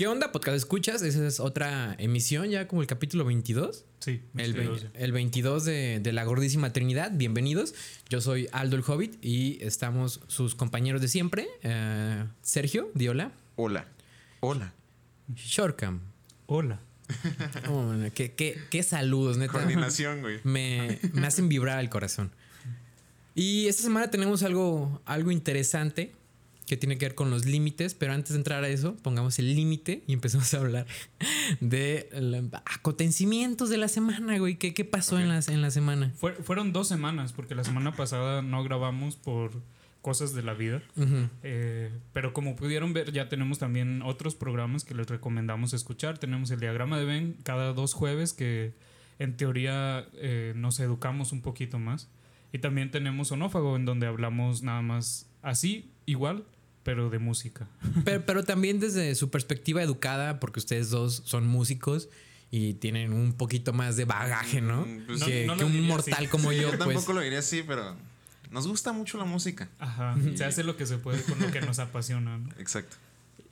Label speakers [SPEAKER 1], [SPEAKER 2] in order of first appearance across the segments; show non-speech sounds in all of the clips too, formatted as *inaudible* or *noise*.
[SPEAKER 1] ¿Qué onda, podcast escuchas? Esa es otra emisión, ya como el capítulo 22.
[SPEAKER 2] Sí,
[SPEAKER 1] El, ve-
[SPEAKER 2] 22,
[SPEAKER 1] el 22 de, de la gordísima Trinidad. Bienvenidos. Yo soy Aldo el Hobbit y estamos sus compañeros de siempre. eh, Sergio, Diola,
[SPEAKER 3] Hola. Hola.
[SPEAKER 2] Hola. *laughs*
[SPEAKER 1] Oh, qué, qué- qué saludos, neta.
[SPEAKER 3] Coordinación, güey. *laughs*
[SPEAKER 1] me, me hacen vibrar el corazón. Y esta semana tenemos algo, algo interesante que tiene que ver con los límites, pero antes de entrar a eso, pongamos el límite y empezamos a hablar *laughs* de los acontecimientos de la semana, güey. ¿Qué, qué pasó en, las, en la semana?
[SPEAKER 2] Fue- fueron dos semanas, porque la semana pasada no grabamos por cosas de la vida.
[SPEAKER 1] Ujú.
[SPEAKER 2] Eh, pero como pudieron ver, ya tenemos también otros programas que les recomendamos escuchar. Tenemos el diagrama de Ben cada dos jueves, que en teoría eh, nos educamos un poquito más. Y también tenemos Onófago, en donde hablamos nada más así, igual, pero de música. *laughs*
[SPEAKER 1] Pero, pero también desde su perspectiva educada, porque ustedes dos son músicos y tienen un poquito más de bagaje, ¿no?
[SPEAKER 3] Mm, pues
[SPEAKER 1] que,
[SPEAKER 2] no- no
[SPEAKER 1] que
[SPEAKER 2] lo
[SPEAKER 1] un mortal
[SPEAKER 2] así.
[SPEAKER 1] como
[SPEAKER 3] Sí, *laughs*
[SPEAKER 1] yo,
[SPEAKER 3] yo
[SPEAKER 1] pues.
[SPEAKER 3] tampoco lo diría así, pero nos gusta mucho la música.
[SPEAKER 2] Ajá, se hace lo que se puede con lo que nos apasiona. ¿no?
[SPEAKER 3] Exacto.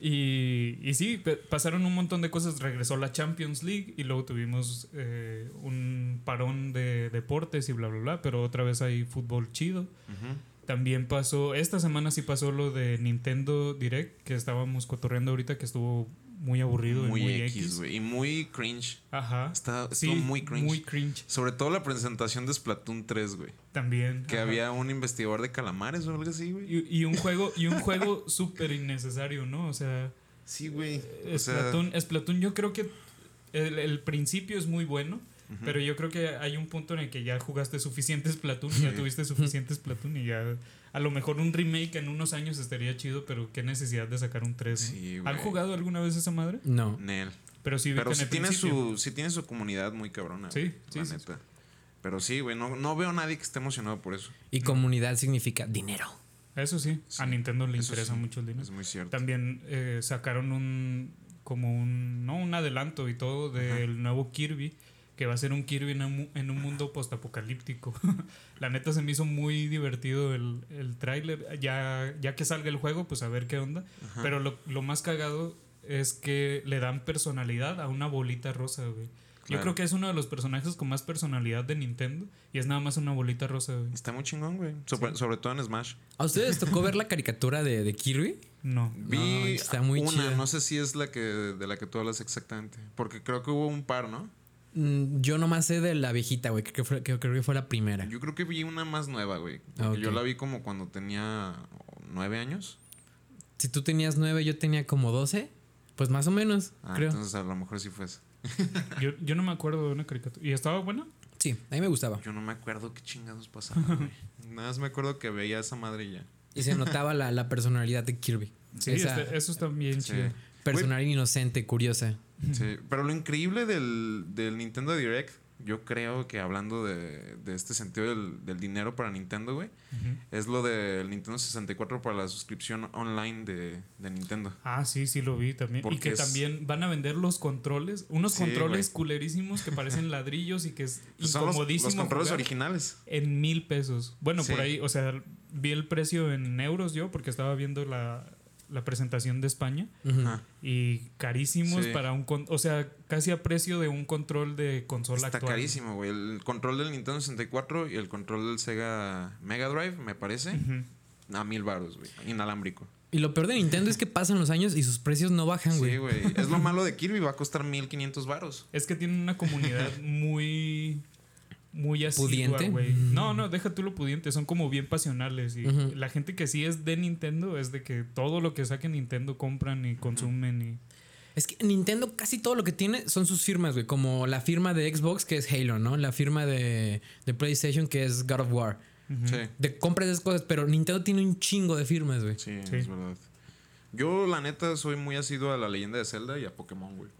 [SPEAKER 2] Y, y sí, pasaron un montón de cosas. Regresó la Champions League y luego tuvimos eh, un parón de deportes y bla, bla, bla. Pero otra vez hay fútbol chido.
[SPEAKER 3] Ujú.
[SPEAKER 2] También pasó, esta semana sí pasó lo de Nintendo Direct, que estábamos cotorreando ahorita, que estuvo muy aburrido
[SPEAKER 3] Muy,
[SPEAKER 2] y muy
[SPEAKER 3] X, güey. Y muy cringe.
[SPEAKER 2] Ajá.
[SPEAKER 3] Está,
[SPEAKER 2] Sí,
[SPEAKER 3] muy cringe.
[SPEAKER 2] Muy cringe
[SPEAKER 3] Sobre todo la presentación de Splatoon 3, güey.
[SPEAKER 2] también.
[SPEAKER 3] Que
[SPEAKER 2] ajá.
[SPEAKER 3] había un investigador de calamares o algo así, güey.
[SPEAKER 2] Y, y un juego, y un juego *laughs* súper innecesario, ¿no? O sea,
[SPEAKER 3] Sí, güey. Sea,
[SPEAKER 2] Splatoon, Splatoon, yo creo que el, el principio es muy bueno, pero yo creo que hay un punto en el que ya jugaste suficiente Splatoon y ya tuviste suficiente Splatoon y ya a lo mejor un remake en unos años estaría chido, pero qué necesidad de sacar un 3. ¿no?
[SPEAKER 3] Sí,
[SPEAKER 2] ¿Han jugado alguna vez esa madre?
[SPEAKER 1] No.
[SPEAKER 3] Nel.
[SPEAKER 2] Pero sí,
[SPEAKER 3] Pero
[SPEAKER 2] el
[SPEAKER 3] tiene,
[SPEAKER 2] principio.
[SPEAKER 3] su, sí tiene su comunidad muy cabrona.
[SPEAKER 2] Sí,
[SPEAKER 3] la
[SPEAKER 2] sí,
[SPEAKER 3] neta. Pero sí, güey. No, no veo a nadie que esté emocionado por eso.
[SPEAKER 1] Y comunidad significa dinero.
[SPEAKER 2] Eso sí,
[SPEAKER 3] Sí,
[SPEAKER 2] a Nintendo le interesa
[SPEAKER 3] sí,
[SPEAKER 2] mucho el dinero.
[SPEAKER 3] Es muy cierto.
[SPEAKER 2] También eh, sacaron un como un no un adelanto y todo del nuevo Kirby que va a ser un Kirby en un, en un mundo postapocalíptico. *laughs* La neta se me hizo muy divertido el, el tráiler. Ya, ya que salga el juego, pues a ver qué onda.
[SPEAKER 3] Ajá.
[SPEAKER 2] Pero lo, lo más cagado es que le dan personalidad a una bolita rosa, güey. Yo
[SPEAKER 3] Claro.
[SPEAKER 2] creo que es uno de los personajes con más personalidad de Nintendo y es nada más una bolita rosa, güey.
[SPEAKER 3] Está muy chingón, güey. Sobre, sobre todo en Smash.
[SPEAKER 1] ¿A ustedes tocó ver la caricatura de, de Kirby?
[SPEAKER 2] No.
[SPEAKER 3] Vi
[SPEAKER 1] está muy
[SPEAKER 3] una,
[SPEAKER 1] chida.
[SPEAKER 3] no sé si es la que de la que tú hablas exactamente. Porque creo que hubo un par, ¿no?
[SPEAKER 1] Mm, Yo nomás sé de la viejita, güey, que, que fue- que creo que fue la primera.
[SPEAKER 3] Yo creo que vi una más nueva, güey. Yo la vi como cuando tenía nueve años.
[SPEAKER 1] Si tú tenías nueve, yo tenía como 12, pues más o menos,
[SPEAKER 3] Ah,
[SPEAKER 1] creo.
[SPEAKER 3] entonces a lo mejor sí fue esa. *laughs*
[SPEAKER 2] Yo, yo no me acuerdo de una caricatura. ¿Y estaba buena?
[SPEAKER 1] Sí, a mí me gustaba.
[SPEAKER 3] Yo no me acuerdo qué chingados pasaba, güey. *laughs* Nada más me acuerdo que veía a esa madre y ya.
[SPEAKER 1] Y se notaba la, la personalidad de Kirby.
[SPEAKER 2] Sí,
[SPEAKER 1] Esa
[SPEAKER 2] este- eso está bien
[SPEAKER 3] Sí.
[SPEAKER 2] chido.
[SPEAKER 1] personalidad inocente, curiosa.
[SPEAKER 3] Sí, pero lo increíble del, del Nintendo Direct, yo creo que hablando de, de este sentido del, del dinero para Nintendo, güey, es lo del Nintendo 64 para la suscripción online de, de Nintendo.
[SPEAKER 2] Ah, sí, sí lo vi también. y que
[SPEAKER 3] es-
[SPEAKER 2] también van a vender los controles, unos
[SPEAKER 3] Sí,
[SPEAKER 2] controles
[SPEAKER 3] güey.
[SPEAKER 2] culerísimos que parecen *laughs* ladrillos y que es
[SPEAKER 3] Pues son los, los controles originales.
[SPEAKER 2] en mil pesos. Bueno,
[SPEAKER 3] Sí.
[SPEAKER 2] por ahí, o sea, vi el precio en euros yo porque estaba viendo la, la presentación de España.
[SPEAKER 3] Ajá.
[SPEAKER 2] y carísimos
[SPEAKER 3] Sí.
[SPEAKER 2] para un, con- o sea, casi a precio de un control de consola
[SPEAKER 3] Está
[SPEAKER 2] actual.
[SPEAKER 3] carísimo, güey. El control del Nintendo 64 y el control del Sega Mega Drive, me parece,
[SPEAKER 2] Ujú.
[SPEAKER 3] a mil baros, güey. Inalámbrico.
[SPEAKER 1] Y lo peor de Nintendo es que pasan los años y sus precios no bajan, güey.
[SPEAKER 3] Sí, güey. Es lo malo de Kirby, va a costar 1500 baros.
[SPEAKER 2] Es que tiene una comunidad *laughs* muy. Muy asidua,
[SPEAKER 1] ¿Pudiente?
[SPEAKER 2] güey. No, no, deja tú lo pudiente. Son como bien pasionales. Y la gente que sí es de Nintendo es de que todo lo que saque Nintendo compran y consumen. Y...
[SPEAKER 1] Es que Nintendo casi todo lo que tiene son sus firmas, güey. Como la firma de Xbox, que es Halo, ¿no? La firma de, de PlayStation, que es God of War.
[SPEAKER 2] Ujú.
[SPEAKER 3] Sí.
[SPEAKER 1] De compra de esas cosas, pero Nintendo tiene un chingo de firmas, güey.
[SPEAKER 3] Sí,
[SPEAKER 2] Sí.
[SPEAKER 3] es verdad. Yo, la neta, soy muy asiduo a la leyenda de Zelda y a Pokémon, güey.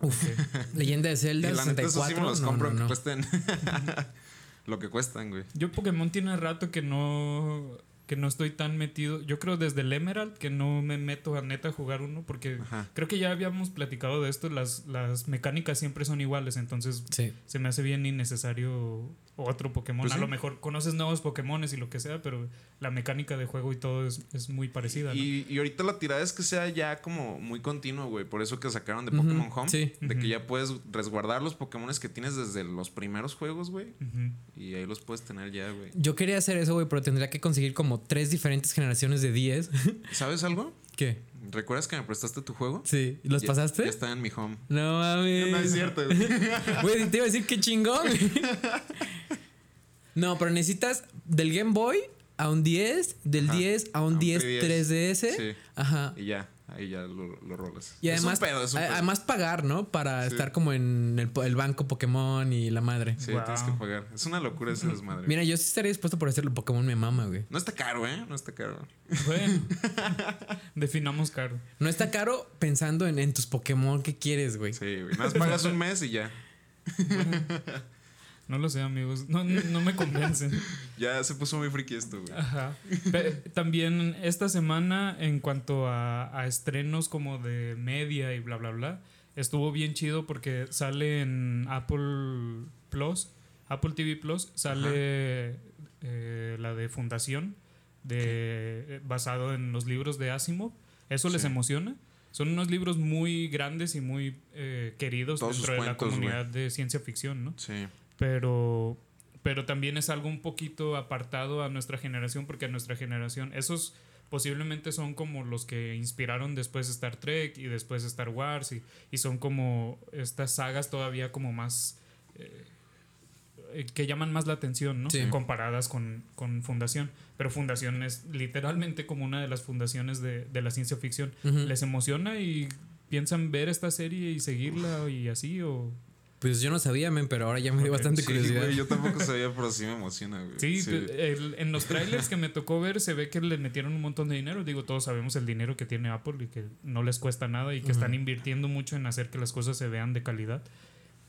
[SPEAKER 1] Uf. *laughs* Leyenda de
[SPEAKER 3] Y
[SPEAKER 1] Zelda
[SPEAKER 3] la neta, eso
[SPEAKER 1] 64.
[SPEAKER 3] sí me los
[SPEAKER 1] no,
[SPEAKER 3] compro
[SPEAKER 1] no, no.
[SPEAKER 3] cuesten *laughs* *laughs* lo que cuestan, güey.
[SPEAKER 2] Yo Pokémon tiene rato que no que no estoy tan metido. Yo creo desde el Emerald que no me meto a neta a jugar uno porque
[SPEAKER 3] Ajá.
[SPEAKER 2] creo que ya habíamos platicado de esto. Las, las mecánicas siempre son iguales, entonces
[SPEAKER 1] Sí.
[SPEAKER 2] se me hace bien innecesario otro Pokémon.
[SPEAKER 3] Pues
[SPEAKER 2] a
[SPEAKER 3] sí.
[SPEAKER 2] lo mejor conoces nuevos Pokémones y lo que sea, pero la mecánica de juego y todo es, es muy parecida. ¿no?
[SPEAKER 3] Y, y ahorita la tirada es que sea ya como muy continuo, güey. Por eso que sacaron de Pokémon Home.
[SPEAKER 1] sí.
[SPEAKER 3] De que ya puedes resguardar los Pokémones que tienes desde los primeros juegos, güey. Y ahí los puedes tener ya, güey.
[SPEAKER 1] Yo quería hacer eso, güey, pero tendría que conseguir como tres diferentes generaciones de 10.
[SPEAKER 3] ¿Sabes algo?
[SPEAKER 1] ¿Qué?
[SPEAKER 3] ¿Recuerdas que me prestaste tu juego?
[SPEAKER 1] Sí. ¿Los
[SPEAKER 3] Ya-
[SPEAKER 1] pasaste?
[SPEAKER 3] Ya está en mi home.
[SPEAKER 1] No mames.
[SPEAKER 3] No es cierto, *laughs* güey.
[SPEAKER 1] Te iba a decir qué chingón. *laughs* no, pero necesitas del Game Boy a un 10, del
[SPEAKER 3] Ajá,
[SPEAKER 1] 10 a un
[SPEAKER 3] a un
[SPEAKER 1] 10
[SPEAKER 3] 3DS.
[SPEAKER 1] 3DS.
[SPEAKER 3] Sí.
[SPEAKER 1] Ajá.
[SPEAKER 3] Y ya, ahí ya lo, lo rolas.
[SPEAKER 1] Y además,
[SPEAKER 3] es un pedo, es un pedo.
[SPEAKER 1] además pagar, ¿no? Para
[SPEAKER 3] Sí.
[SPEAKER 1] estar como en el, banco Pokémon y la madre.
[SPEAKER 3] Sí,
[SPEAKER 2] Wow.
[SPEAKER 3] tienes que pagar. Es una locura ese desmadre.
[SPEAKER 1] Mira, yo sí estaría dispuesto por hacerlo Pokémon me mama, güey.
[SPEAKER 3] No está caro, ¿eh? No está caro.
[SPEAKER 2] Bueno, *laughs* definamos caro.
[SPEAKER 1] No está caro pensando en, en tus Pokémon que quieres, güey.
[SPEAKER 3] Sí, güey. Más pagas un mes y ya.
[SPEAKER 2] No lo sé, amigos. No, no, no me convencen. *laughs*
[SPEAKER 3] Ya se puso muy friki esto, güey.
[SPEAKER 2] Ajá. También esta semana, en cuanto a, a estrenos como de media y bla, bla, bla, estuvo bien chido porque sale en Apple Plus, Apple TV Plus, sale eh, la de Fundación, de, eh, basado en los libros de Asimov. ¿Eso les emociona? Son unos libros muy grandes y muy eh, queridos
[SPEAKER 3] Todos
[SPEAKER 2] dentro de la comunidad de ciencia ficción, ¿no?
[SPEAKER 3] Sí.
[SPEAKER 2] Pero pero también es algo un poquito apartado a nuestra generación porque a nuestra generación esos posiblemente son como los que inspiraron después Star Trek y después Star Wars y, y son como estas sagas todavía como más eh, que llaman más la atención, ¿no?
[SPEAKER 1] Sí.
[SPEAKER 2] Comparadas con, con Fundación. Pero Fundación es literalmente como una de las fundaciones de, de la ciencia ficción. ¿Les emociona y piensan ver esta serie y seguirla y así? O...
[SPEAKER 1] Pues yo no sabía, men, pero ahora ya me dio bastante
[SPEAKER 3] Sí,
[SPEAKER 1] curiosidad.
[SPEAKER 3] güey, yo *laughs* tampoco sabía, pero sí me emociona, güey.
[SPEAKER 2] Sí, pe- el- en los trailers que me tocó ver se ve que le metieron un montón de dinero. Digo, todos sabemos el dinero que tiene Apple y que no les cuesta nada y que están invirtiendo mucho en hacer que las cosas se vean de calidad.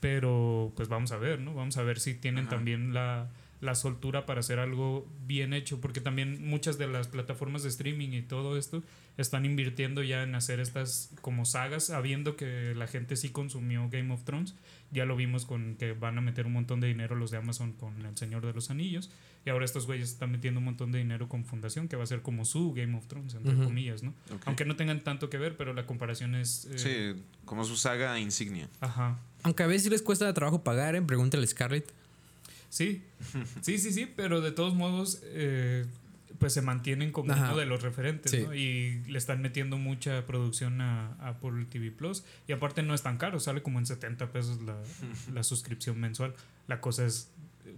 [SPEAKER 2] Pero pues vamos a ver, ¿no? Vamos a ver si tienen
[SPEAKER 3] Ajá.
[SPEAKER 2] también la, la soltura para hacer algo bien hecho, porque también muchas de las plataformas de streaming y todo esto están invirtiendo ya en hacer estas como sagas, sabiendo que la gente sí consumió Game of Thrones. Ya lo vimos con que van a meter un montón de dinero los de Amazon con El Señor de los Anillos. Y ahora estos güeyes están metiendo un montón de dinero con Fundación, que va a ser como su Game of Thrones, entre comillas, ¿no? Aunque no tengan tanto que ver, pero la comparación es... eh,
[SPEAKER 3] Sí, como su saga insignia.
[SPEAKER 2] Ajá.
[SPEAKER 1] Aunque a veces sí les cuesta trabajo pagar, ¿eh? Pregúntale a Scarlett.
[SPEAKER 2] Sí, sí, sí, sí, pero de todos modos, eh, pues se mantienen como
[SPEAKER 1] Ajá.
[SPEAKER 2] uno de los referentes,
[SPEAKER 1] Sí.
[SPEAKER 2] ¿no? Y le están metiendo mucha producción a, a Apple TV Plus. Y aparte no es tan caro, sale como en 70 pesos la, *laughs* la suscripción mensual. La cosa es,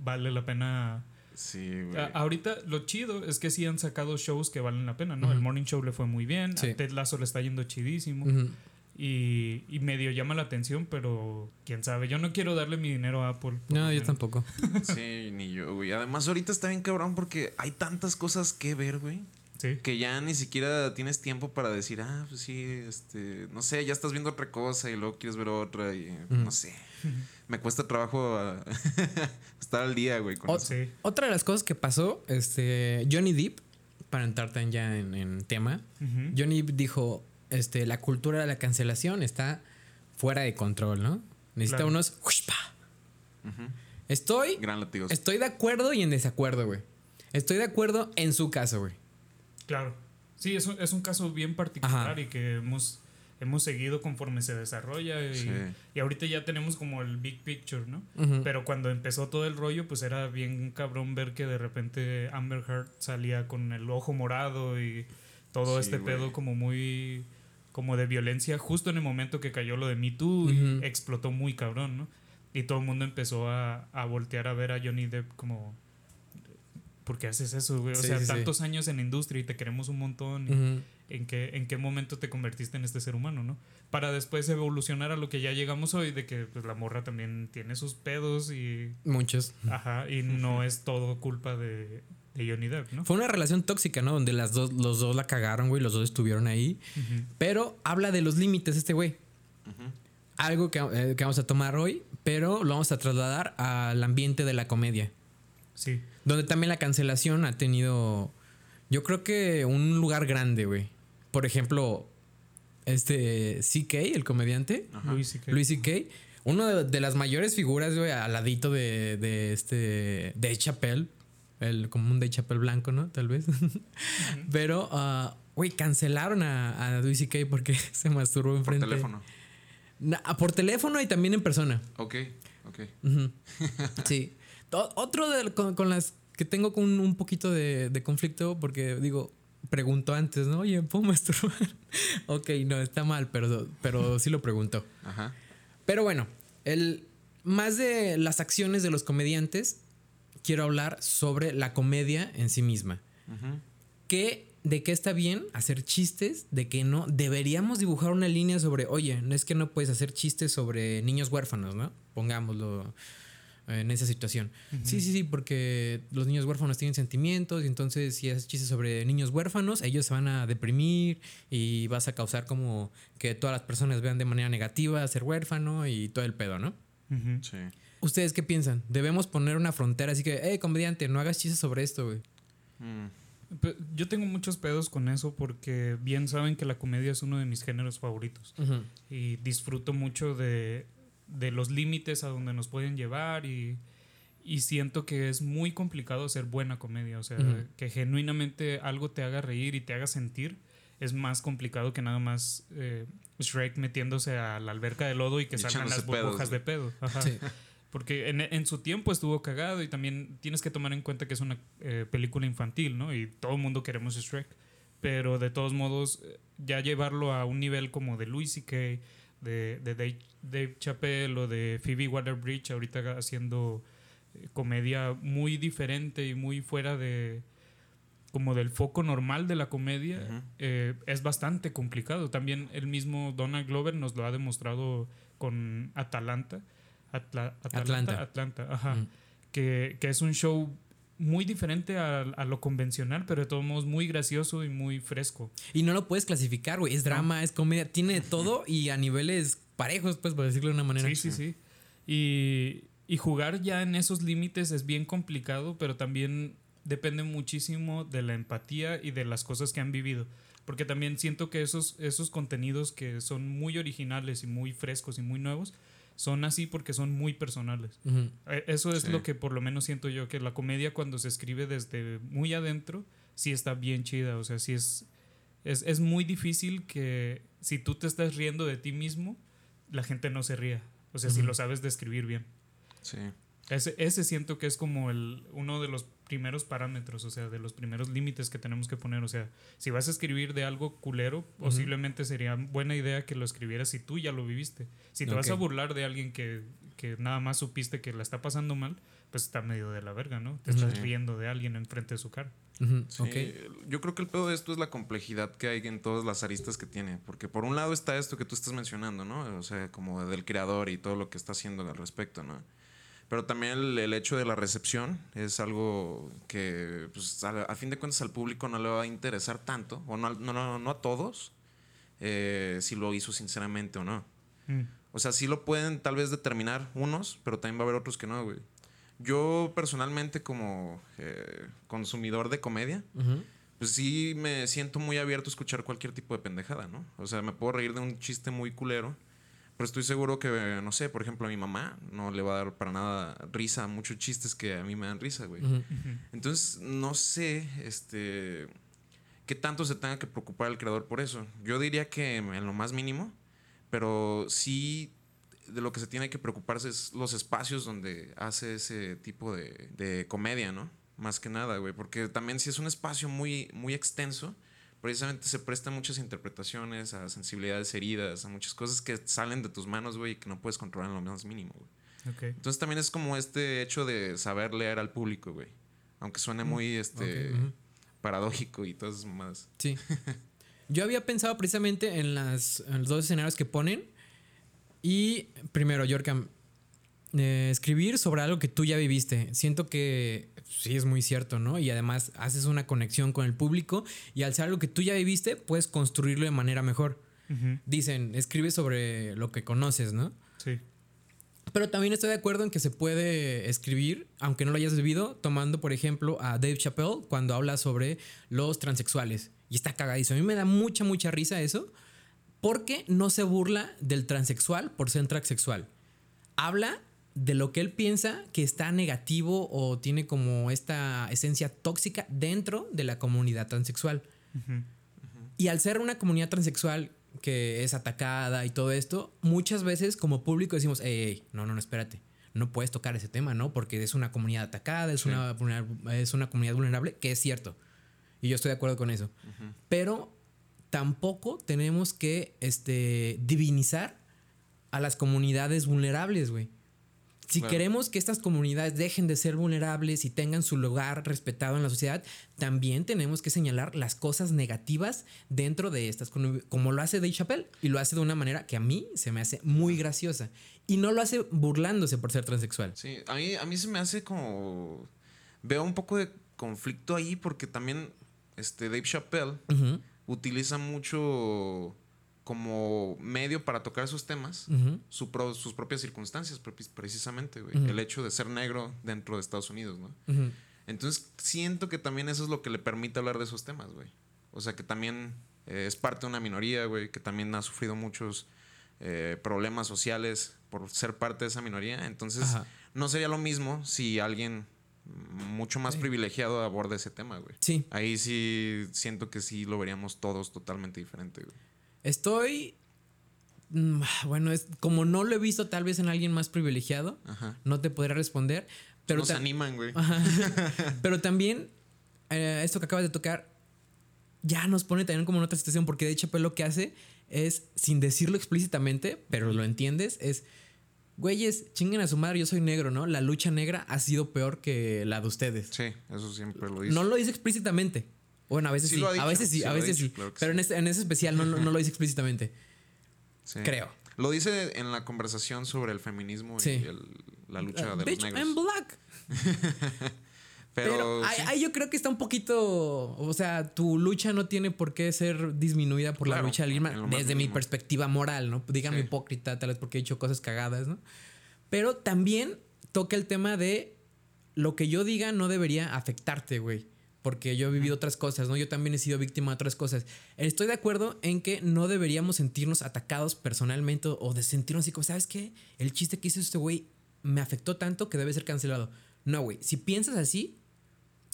[SPEAKER 2] vale la pena.
[SPEAKER 3] Sí, güey.
[SPEAKER 2] A- ahorita lo chido es que sí han sacado shows que valen la pena, ¿no? El Morning Show le fue muy bien,
[SPEAKER 1] Sí.
[SPEAKER 2] a Ted Lasso le está yendo chidísimo.
[SPEAKER 1] Ujú.
[SPEAKER 2] Y, y medio llama la atención, pero quién sabe. Yo no quiero darle mi dinero a Apple.
[SPEAKER 1] No, yo tampoco.
[SPEAKER 3] Sí, ni yo, güey. Además, ahorita está bien cabrón porque hay tantas cosas que ver, güey.
[SPEAKER 2] Sí.
[SPEAKER 3] Que ya ni siquiera tienes tiempo para decir, ah, pues sí, este, no sé, ya estás viendo otra cosa y luego quieres ver otra y no sé. Me cuesta trabajo ah, *laughs* estar al día, güey. con
[SPEAKER 1] O-
[SPEAKER 3] eso.
[SPEAKER 2] Sí.
[SPEAKER 1] Otra de las cosas que pasó, este, Johnny Depp, para entrar tan ya en, en tema. Johnny Depp dijo, este, la cultura de la cancelación está fuera de control, ¿no? Necesita
[SPEAKER 2] Claro.
[SPEAKER 1] unos...
[SPEAKER 3] Ujú.
[SPEAKER 1] Estoy,
[SPEAKER 3] Gran
[SPEAKER 1] estoy de acuerdo y en desacuerdo, güey. Estoy de acuerdo en su caso, güey.
[SPEAKER 2] Claro. Sí, es un, es un caso bien particular
[SPEAKER 1] Ajá.
[SPEAKER 2] y que hemos, hemos seguido conforme se desarrolla. Y,
[SPEAKER 3] Sí.
[SPEAKER 2] y ahorita ya tenemos como el big picture, ¿no? Pero cuando empezó todo el rollo, pues era bien cabrón ver que de repente Amber Heard salía con el ojo morado y todo
[SPEAKER 3] Sí,
[SPEAKER 2] este pedo como muy como de violencia justo en el momento que cayó lo de Me Too y explotó muy cabrón, ¿no? Y todo el mundo empezó a, a voltear a ver a Johnny Depp como ¿por qué haces eso, güey? O
[SPEAKER 1] Sí,
[SPEAKER 2] sea,
[SPEAKER 1] sí, sí.
[SPEAKER 2] tantos años en la industria y te queremos un montón. ¿en, qué, ¿En qué momento te convertiste en este ser humano, no? Para después evolucionar a lo que ya llegamos hoy, de que pues, la morra también tiene sus pedos y
[SPEAKER 1] Muchos.
[SPEAKER 2] Ajá, y no es todo culpa de, de Johnny Depp, ¿no?
[SPEAKER 1] Fue una relación tóxica, ¿no? Donde las dos, los dos la cagaron, güey. Los dos estuvieron ahí. Pero habla de los límites este güey. Algo que, eh, que vamos a tomar hoy, pero lo vamos a trasladar al ambiente de la comedia.
[SPEAKER 2] Sí,
[SPEAKER 1] Donde también la cancelación ha tenido, yo creo que un lugar grande, güey. Por ejemplo, este CK, el comediante,
[SPEAKER 3] Ajá.
[SPEAKER 2] Luis C.K.
[SPEAKER 1] Luis CK, Uno de, de las mayores figuras, güey, al ladito de, de este. de Chappelle. El, como un Dave Chappelle blanco, ¿no? Tal vez. *laughs* Pero, ah, güey, cancelaron a, a Louis C.K. porque *laughs* se masturbó
[SPEAKER 3] Por
[SPEAKER 1] enfrente.
[SPEAKER 3] teléfono.
[SPEAKER 1] Na- ah, por teléfono y también en persona.
[SPEAKER 3] Ok, ok. *laughs*
[SPEAKER 1] Sí. Otro de, con, con las que tengo con un poquito de, de conflicto, porque digo, pregunto antes, ¿no? Oye, ¿puedo masturbar? ok, no, está mal, pero, pero sí lo preguntó.
[SPEAKER 3] Ajá.
[SPEAKER 1] Pero bueno, el, más de las acciones de los comediantes, quiero hablar sobre la comedia en sí misma.
[SPEAKER 3] Ujú.
[SPEAKER 1] ¿Qué, ¿De qué está bien hacer chistes? ¿De que no? Deberíamos dibujar una línea sobre, oye, no es que no puedes hacer chistes sobre niños huérfanos, ¿no? Pongámoslo en esa situación. Sí, sí, sí, porque los niños huérfanos tienen sentimientos y entonces si haces chistes sobre niños huérfanos, ellos se van a deprimir y vas a causar como que todas las personas vean de manera negativa ser huérfano y todo el pedo, ¿no?
[SPEAKER 2] Ujú.
[SPEAKER 3] Sí.
[SPEAKER 1] ¿Ustedes qué piensan? Debemos poner una frontera así que, hey, comediante, no hagas chistes sobre esto, güey.
[SPEAKER 3] Mm,
[SPEAKER 2] Yo tengo muchos pedos con eso porque bien saben que la comedia es uno de mis géneros favoritos y disfruto mucho de, de los límites a donde nos pueden llevar y, y siento que es muy complicado hacer buena comedia, o sea, que genuinamente algo te haga reír y te haga sentir es más complicado que nada más eh, Shrek metiéndose a la alberca de lodo y que
[SPEAKER 3] Y
[SPEAKER 2] salgan las
[SPEAKER 3] pedos,
[SPEAKER 2] burbujas de pedo. Ajá.
[SPEAKER 1] Sí.
[SPEAKER 2] Porque en, en su tiempo estuvo cagado y también tienes que tomar en cuenta que es una eh, película infantil, ¿no? Y todo el mundo queremos Shrek. Pero de todos modos, eh, ya llevarlo a un nivel como de Louis C.K., de, de Dave, Dave Chappelle o de Phoebe Water-Bridge, ahorita haciendo eh, comedia muy diferente y muy fuera de como del foco normal de la comedia, eh, es bastante complicado. También el mismo Donald Glover nos lo ha demostrado con Atalanta. Atla-.
[SPEAKER 1] Atlanta.
[SPEAKER 2] Atlanta, ajá.
[SPEAKER 1] Mm.
[SPEAKER 2] Que, que es un show muy diferente a, a lo convencional, pero de todos modos muy gracioso y muy fresco.
[SPEAKER 1] Y no lo puedes clasificar, güey. Es drama, es comedia, tiene de todo y a niveles parejos, pues, por decirlo de una manera.
[SPEAKER 2] Sí, sí, sí. Y, y jugar ya en esos límites es bien complicado, pero también depende muchísimo de la empatía y de las cosas que han vivido. Porque también siento que esos, esos contenidos que son muy originales y muy frescos y muy nuevos, son así porque son muy personales. Eh, Eso es
[SPEAKER 3] Sí.
[SPEAKER 2] lo que por lo menos siento yo, que la comedia cuando se escribe desde muy adentro, sí está bien chida. O sea, sí es, es, es muy difícil que si tú te estás riendo de ti mismo, la gente no se ría. O sea, si lo sabes describir bien.
[SPEAKER 3] Sí.
[SPEAKER 2] Ese, ese siento que es como el, uno de los primeros parámetros, o sea, de los primeros límites que tenemos que poner. O sea, si vas a escribir de algo culero, posiblemente sería buena idea que lo escribieras si tú ya lo viviste. Si te vas a burlar de alguien que, que nada más supiste que la está pasando mal, pues está medio de la verga, ¿no? Te estás riendo de alguien enfrente de su cara.
[SPEAKER 3] Sí. Yo creo que el pedo de esto es la complejidad que hay en todas las aristas que tiene. Porque por un lado está esto que tú estás mencionando, ¿no? O sea, como del creador y todo lo que está haciendo al respecto, ¿no? Pero también el, el hecho de la recepción es algo que, pues, a, a fin de cuentas, al público no le va a interesar tanto, o no, no, no, no a todos, eh, si lo hizo sinceramente o no.
[SPEAKER 2] Mm.
[SPEAKER 3] O sea, sí lo pueden tal vez determinar unos, pero también va a haber otros que no, güey. Yo personalmente como eh, consumidor de comedia,
[SPEAKER 1] Ujú.
[SPEAKER 3] pues sí me siento muy abierto a escuchar cualquier tipo de pendejada, ¿no? O sea, me puedo reír de un chiste muy culero, pero estoy seguro que, no sé, por ejemplo, a mi mamá no le va a dar para nada risa a muchos chistes que a mí me dan risa, güey.
[SPEAKER 1] Ujú.
[SPEAKER 2] Ujú.
[SPEAKER 3] Entonces, no sé, este, qué tanto se tenga que preocupar el creador por eso. Yo diría que en lo más mínimo, pero sí de lo que se tiene que preocuparse es los espacios donde hace ese tipo de, de comedia, ¿no? Más que nada, güey, porque también si es un espacio muy, muy extenso, precisamente se presta a muchas interpretaciones, a sensibilidades heridas, a muchas cosas que salen de tus manos, güey, y que no puedes controlar en lo más mínimo, güey. Entonces también es como este hecho de saber leer al público, güey. Aunque suene muy este
[SPEAKER 1] Ok, ujú.
[SPEAKER 3] paradójico y todas esas mamadas.
[SPEAKER 1] Sí. *laughs* Yo había pensado precisamente en, las, en los dos escenarios que ponen. Y primero, Yorkam, eh, escribir sobre algo que tú ya viviste. Siento que sí es muy cierto, ¿no? Y además haces una conexión con el público y al ser algo que tú ya viviste, puedes construirlo de manera mejor. Dicen, escribe sobre lo que conoces, ¿no?
[SPEAKER 2] Sí.
[SPEAKER 1] Pero también estoy de acuerdo en que se puede escribir, aunque no lo hayas vivido, tomando, por ejemplo, a Dave Chappelle cuando habla sobre los transexuales. Y está cagadizo. A mí me da mucha, mucha risa eso, porque no se burla del transexual por ser transexual. habla de lo que él piensa que está negativo o tiene como esta esencia tóxica dentro de la comunidad transexual. Y al ser una comunidad transexual que es atacada y todo esto, muchas veces como público decimos, hey, no, no, no, espérate, no puedes tocar ese tema, ¿no? Porque es una comunidad atacada, es, una, es una comunidad vulnerable, que es cierto. Y yo estoy de acuerdo con eso. Pero tampoco tenemos que este, divinizar a las comunidades vulnerables, güey. Si queremos que estas comunidades dejen de ser vulnerables y tengan su lugar respetado en la sociedad, también tenemos que señalar las cosas negativas dentro de estas, como lo hace Dave Chappelle y lo hace de una manera que a mí se me hace muy graciosa. Y no lo hace burlándose por ser transexual.
[SPEAKER 3] Sí, a mí, a mí se me hace como... Veo un poco de conflicto ahí porque también este Dave Chappelle utiliza mucho como medio para tocar esos temas sus propias circunstancias, precisamente, güey. El hecho de ser negro dentro de Estados Unidos, ¿no? Entonces siento que también eso es lo que le permite hablar de esos temas, güey. O sea, que también eh, es parte de una minoría, güey, que también ha sufrido muchos eh, problemas sociales por ser parte de esa minoría. Entonces, no sería lo mismo si alguien mucho más privilegiado aborda ese tema, güey.
[SPEAKER 1] Sí.
[SPEAKER 3] Ahí sí siento que sí lo veríamos todos totalmente diferente, güey.
[SPEAKER 1] Estoy. Mm, bueno, es como no lo he visto tal vez en alguien más privilegiado, no te podré responder. Pero
[SPEAKER 3] Nos animan, güey. *laughs*
[SPEAKER 1] pero también, eh, esto que acabas de tocar, ya nos pone también como en otra situación, porque de hecho, pues lo que hace es, sin decirlo explícitamente, pero lo entiendes, es. Güeyes, chinguen a su madre, yo soy negro, ¿no? La lucha negra ha sido peor que la de ustedes.
[SPEAKER 3] Sí, eso siempre lo dice.
[SPEAKER 1] No lo dice explícitamente, bueno, a veces sí, a veces sí, a veces sí. pero En, ese, en ese especial no, no, lo dice explícitamente. *laughs* Creo.
[SPEAKER 3] Lo dice en la conversación sobre el feminismo y la lucha de los negros.
[SPEAKER 1] I'm black. *laughs* pero, ahí, yo creo que está un poquito. O sea, tu lucha no tiene por qué ser disminuida por la lucha de alguien desde mi perspectiva moral, ¿no? Díganme hipócrita, tal vez porque he hecho cosas cagadas, ¿no? Pero también toca el tema de lo que yo diga no debería afectarte, güey porque yo he vivido otras cosas, ¿no? Yo también he sido víctima de otras cosas. Estoy de acuerdo en que no deberíamos sentirnos atacados personalmente o de sentirnos así como, ¿sabes qué? El chiste que hizo este güey me afectó tanto que debe ser cancelado. No, güey. Si piensas así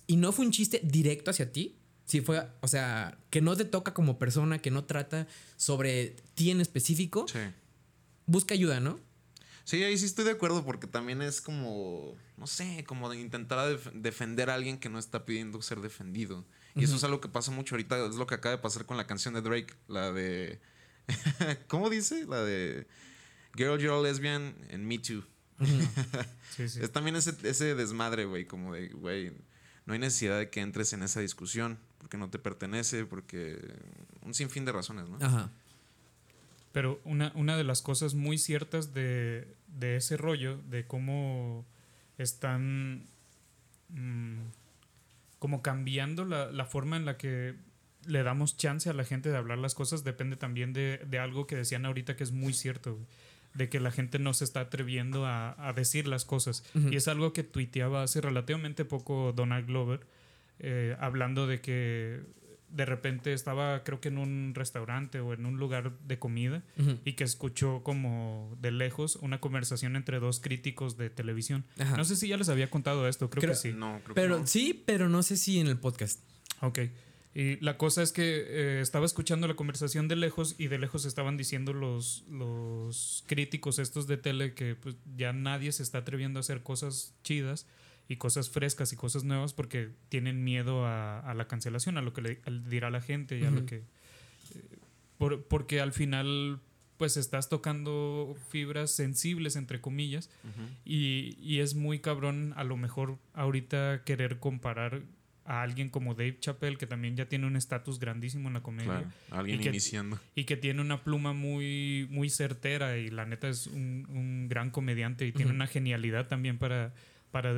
[SPEAKER 1] y no fue un chiste directo hacia ti, si fue, o sea, que no te toca como persona, que no trata sobre ti en específico, busca ayuda, ¿no?
[SPEAKER 3] Sí, ahí sí estoy de acuerdo porque también es como, no sé, como de intentar defender a alguien que no está pidiendo ser defendido. Y eso es algo que pasa mucho ahorita, es lo que acaba de pasar con la canción de Drake, la de... *laughs* ¿Cómo dice? La de Girl, You're a Lesbian and Me Too. *laughs* Es también ese, ese desmadre, güey, como de, güey, no hay necesidad de que entres en esa discusión porque no te pertenece, porque un sinfín de razones, ¿no?
[SPEAKER 1] Ajá.
[SPEAKER 2] Pero una, una de las cosas muy ciertas de, de ese rollo, de cómo están mm, como cambiando la, la, forma en la que le damos chance a la gente de hablar las cosas, depende también de, de algo que decían ahorita que es muy cierto, de que la gente no se está atreviendo a, a decir las cosas. Y es algo que tuiteaba hace relativamente poco Donald Glover, eh, hablando de que de repente estaba creo que en un restaurante o en un lugar de comida y que escuchó como de lejos una conversación entre dos críticos de televisión. No sé si ya les había contado esto, creo, que sí.
[SPEAKER 3] No, creo
[SPEAKER 1] pero
[SPEAKER 3] que no.
[SPEAKER 1] sí, pero no sé si en el podcast.
[SPEAKER 2] Ok. Y la cosa es que eh, estaba escuchando la conversación de lejos y de lejos estaban diciendo los, los críticos estos de tele que pues, ya nadie se está atreviendo a hacer cosas chidas y cosas frescas y cosas nuevas porque tienen miedo a, la cancelación, a lo que le dirá la gente y a lo que... Eh, porque al final pues estás tocando fibras sensibles, entre comillas, y, y, es muy cabrón a lo mejor ahorita querer comparar a alguien como Dave Chappelle, que también ya tiene un estatus grandísimo en la comedia.
[SPEAKER 3] alguien
[SPEAKER 2] y que,
[SPEAKER 3] iniciando.
[SPEAKER 2] Y que tiene una pluma muy, muy certera y la neta es un, un gran comediante y tiene una genialidad también para, para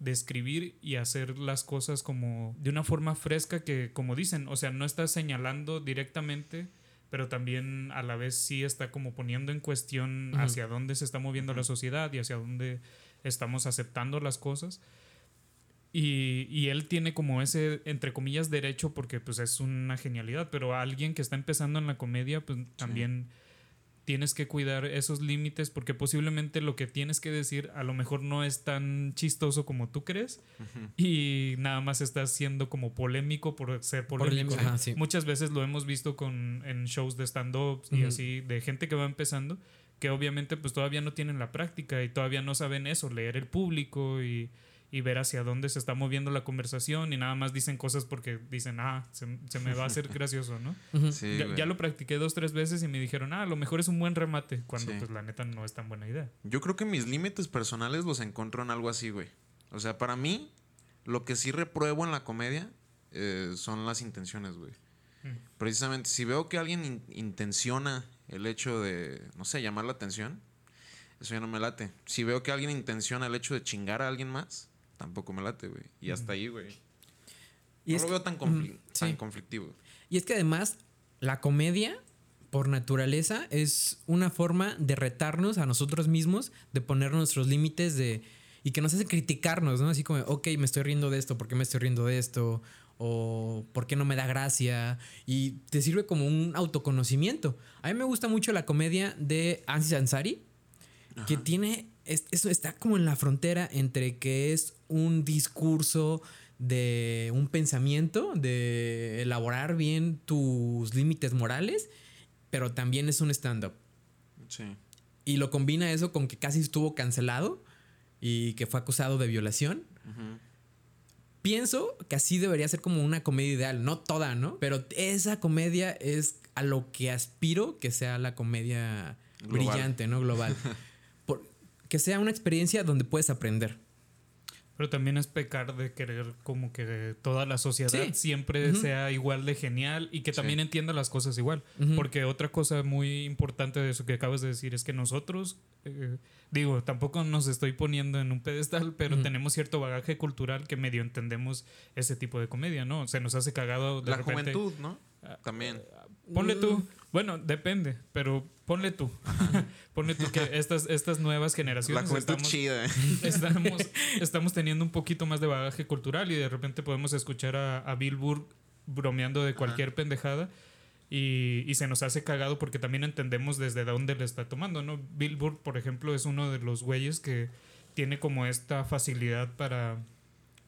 [SPEAKER 2] describir y hacer las cosas como de una forma fresca que, como dicen, o sea, no está señalando directamente, pero también a la vez sí está como poniendo en cuestión hacia dónde se está moviendo la sociedad y hacia dónde estamos aceptando las cosas. Y, y, él tiene como ese, entre comillas, derecho porque pues es una genialidad, pero alguien que está empezando en la comedia, pues también tienes que cuidar esos límites porque posiblemente lo que tienes que decir a lo mejor no es tan chistoso como tú crees y nada más estás siendo como polémico por ser polémico.
[SPEAKER 1] Polémico, ajá, sí.
[SPEAKER 2] Muchas veces lo hemos visto con, en shows de stand-up y así, de gente que va empezando, que obviamente pues todavía no tienen la práctica y todavía no saben eso, leer el público y, y ver hacia dónde se está moviendo la conversación y nada más dicen cosas porque dicen, ah, se, se me va a hacer *laughs* gracioso, ¿no?
[SPEAKER 3] Sí,
[SPEAKER 2] ya, lo practiqué dos, tres veces y me dijeron, ah, a lo mejor es un buen remate, cuando
[SPEAKER 3] Sí.
[SPEAKER 2] pues la neta no es tan buena idea.
[SPEAKER 3] Yo creo que mis límites personales los encuentro en algo así, güey. O sea, para mí, lo que sí repruebo en la comedia eh, son las intenciones, güey.
[SPEAKER 2] Mm.
[SPEAKER 3] Precisamente, si veo que alguien in- intenciona el hecho de, no sé, llamar la atención, eso ya no me late. Si veo que alguien intenciona el hecho de chingar a alguien más, tampoco me late, güey. Y hasta ahí, güey.
[SPEAKER 1] Y
[SPEAKER 3] No
[SPEAKER 1] es
[SPEAKER 3] lo veo tan,
[SPEAKER 1] sí.
[SPEAKER 3] conflictivo.
[SPEAKER 1] Y es que además la comedia, por naturaleza, es una forma de retarnos a nosotros mismos, de poner nuestros límites de y que nos hace criticarnos, ¿no? Así como, ok, me estoy riendo de esto, ¿por qué me estoy riendo de esto? O ¿por qué no me da gracia? Y te sirve como un autoconocimiento. A mí me gusta mucho la comedia de Ansi Ansari, que tiene, es- eso está como en la frontera entre que es un discurso de un pensamiento, de elaborar bien tus límites morales, pero también es un stand-up.
[SPEAKER 3] Sí.
[SPEAKER 1] Y lo combina eso con que casi estuvo cancelado y que fue acusado de violación. Pienso que así debería ser como una comedia ideal, no toda, ¿no? Pero esa comedia es a lo que aspiro que sea la comedia
[SPEAKER 3] Global.
[SPEAKER 1] brillante, ¿no? Global. *laughs* Por- que sea una experiencia donde puedes aprender.
[SPEAKER 2] Pero también es pecar de querer como que toda la sociedad
[SPEAKER 1] Sí.
[SPEAKER 2] siempre sea igual de genial y que
[SPEAKER 3] Sí.
[SPEAKER 2] también entienda las cosas igual. Porque otra cosa muy importante de eso que acabas de decir es que nosotros, eh, digo, tampoco nos estoy poniendo en un pedestal, pero tenemos cierto bagaje cultural que medio entendemos ese tipo de comedia, ¿no? Se nos hace cagado de
[SPEAKER 3] La
[SPEAKER 2] repente.
[SPEAKER 3] juventud, ¿no?
[SPEAKER 2] Ah,
[SPEAKER 3] También.
[SPEAKER 2] Ponle tú.
[SPEAKER 1] Mm.
[SPEAKER 2] Bueno, depende, pero ponle tú. *laughs* ponle tú que estas, estas nuevas
[SPEAKER 3] La
[SPEAKER 2] generaciones
[SPEAKER 3] juventud
[SPEAKER 2] estamos,
[SPEAKER 3] chida. *laughs*
[SPEAKER 2] estamos, *laughs* estamos teniendo un poquito más de bagaje cultural y de repente podemos escuchar a, a Bill Burr bromeando de cualquier pendejada y, y se nos hace cagado porque también entendemos desde dónde le está tomando, ¿no? Bill Burr, por ejemplo, es uno de los güeyes que tiene como esta facilidad para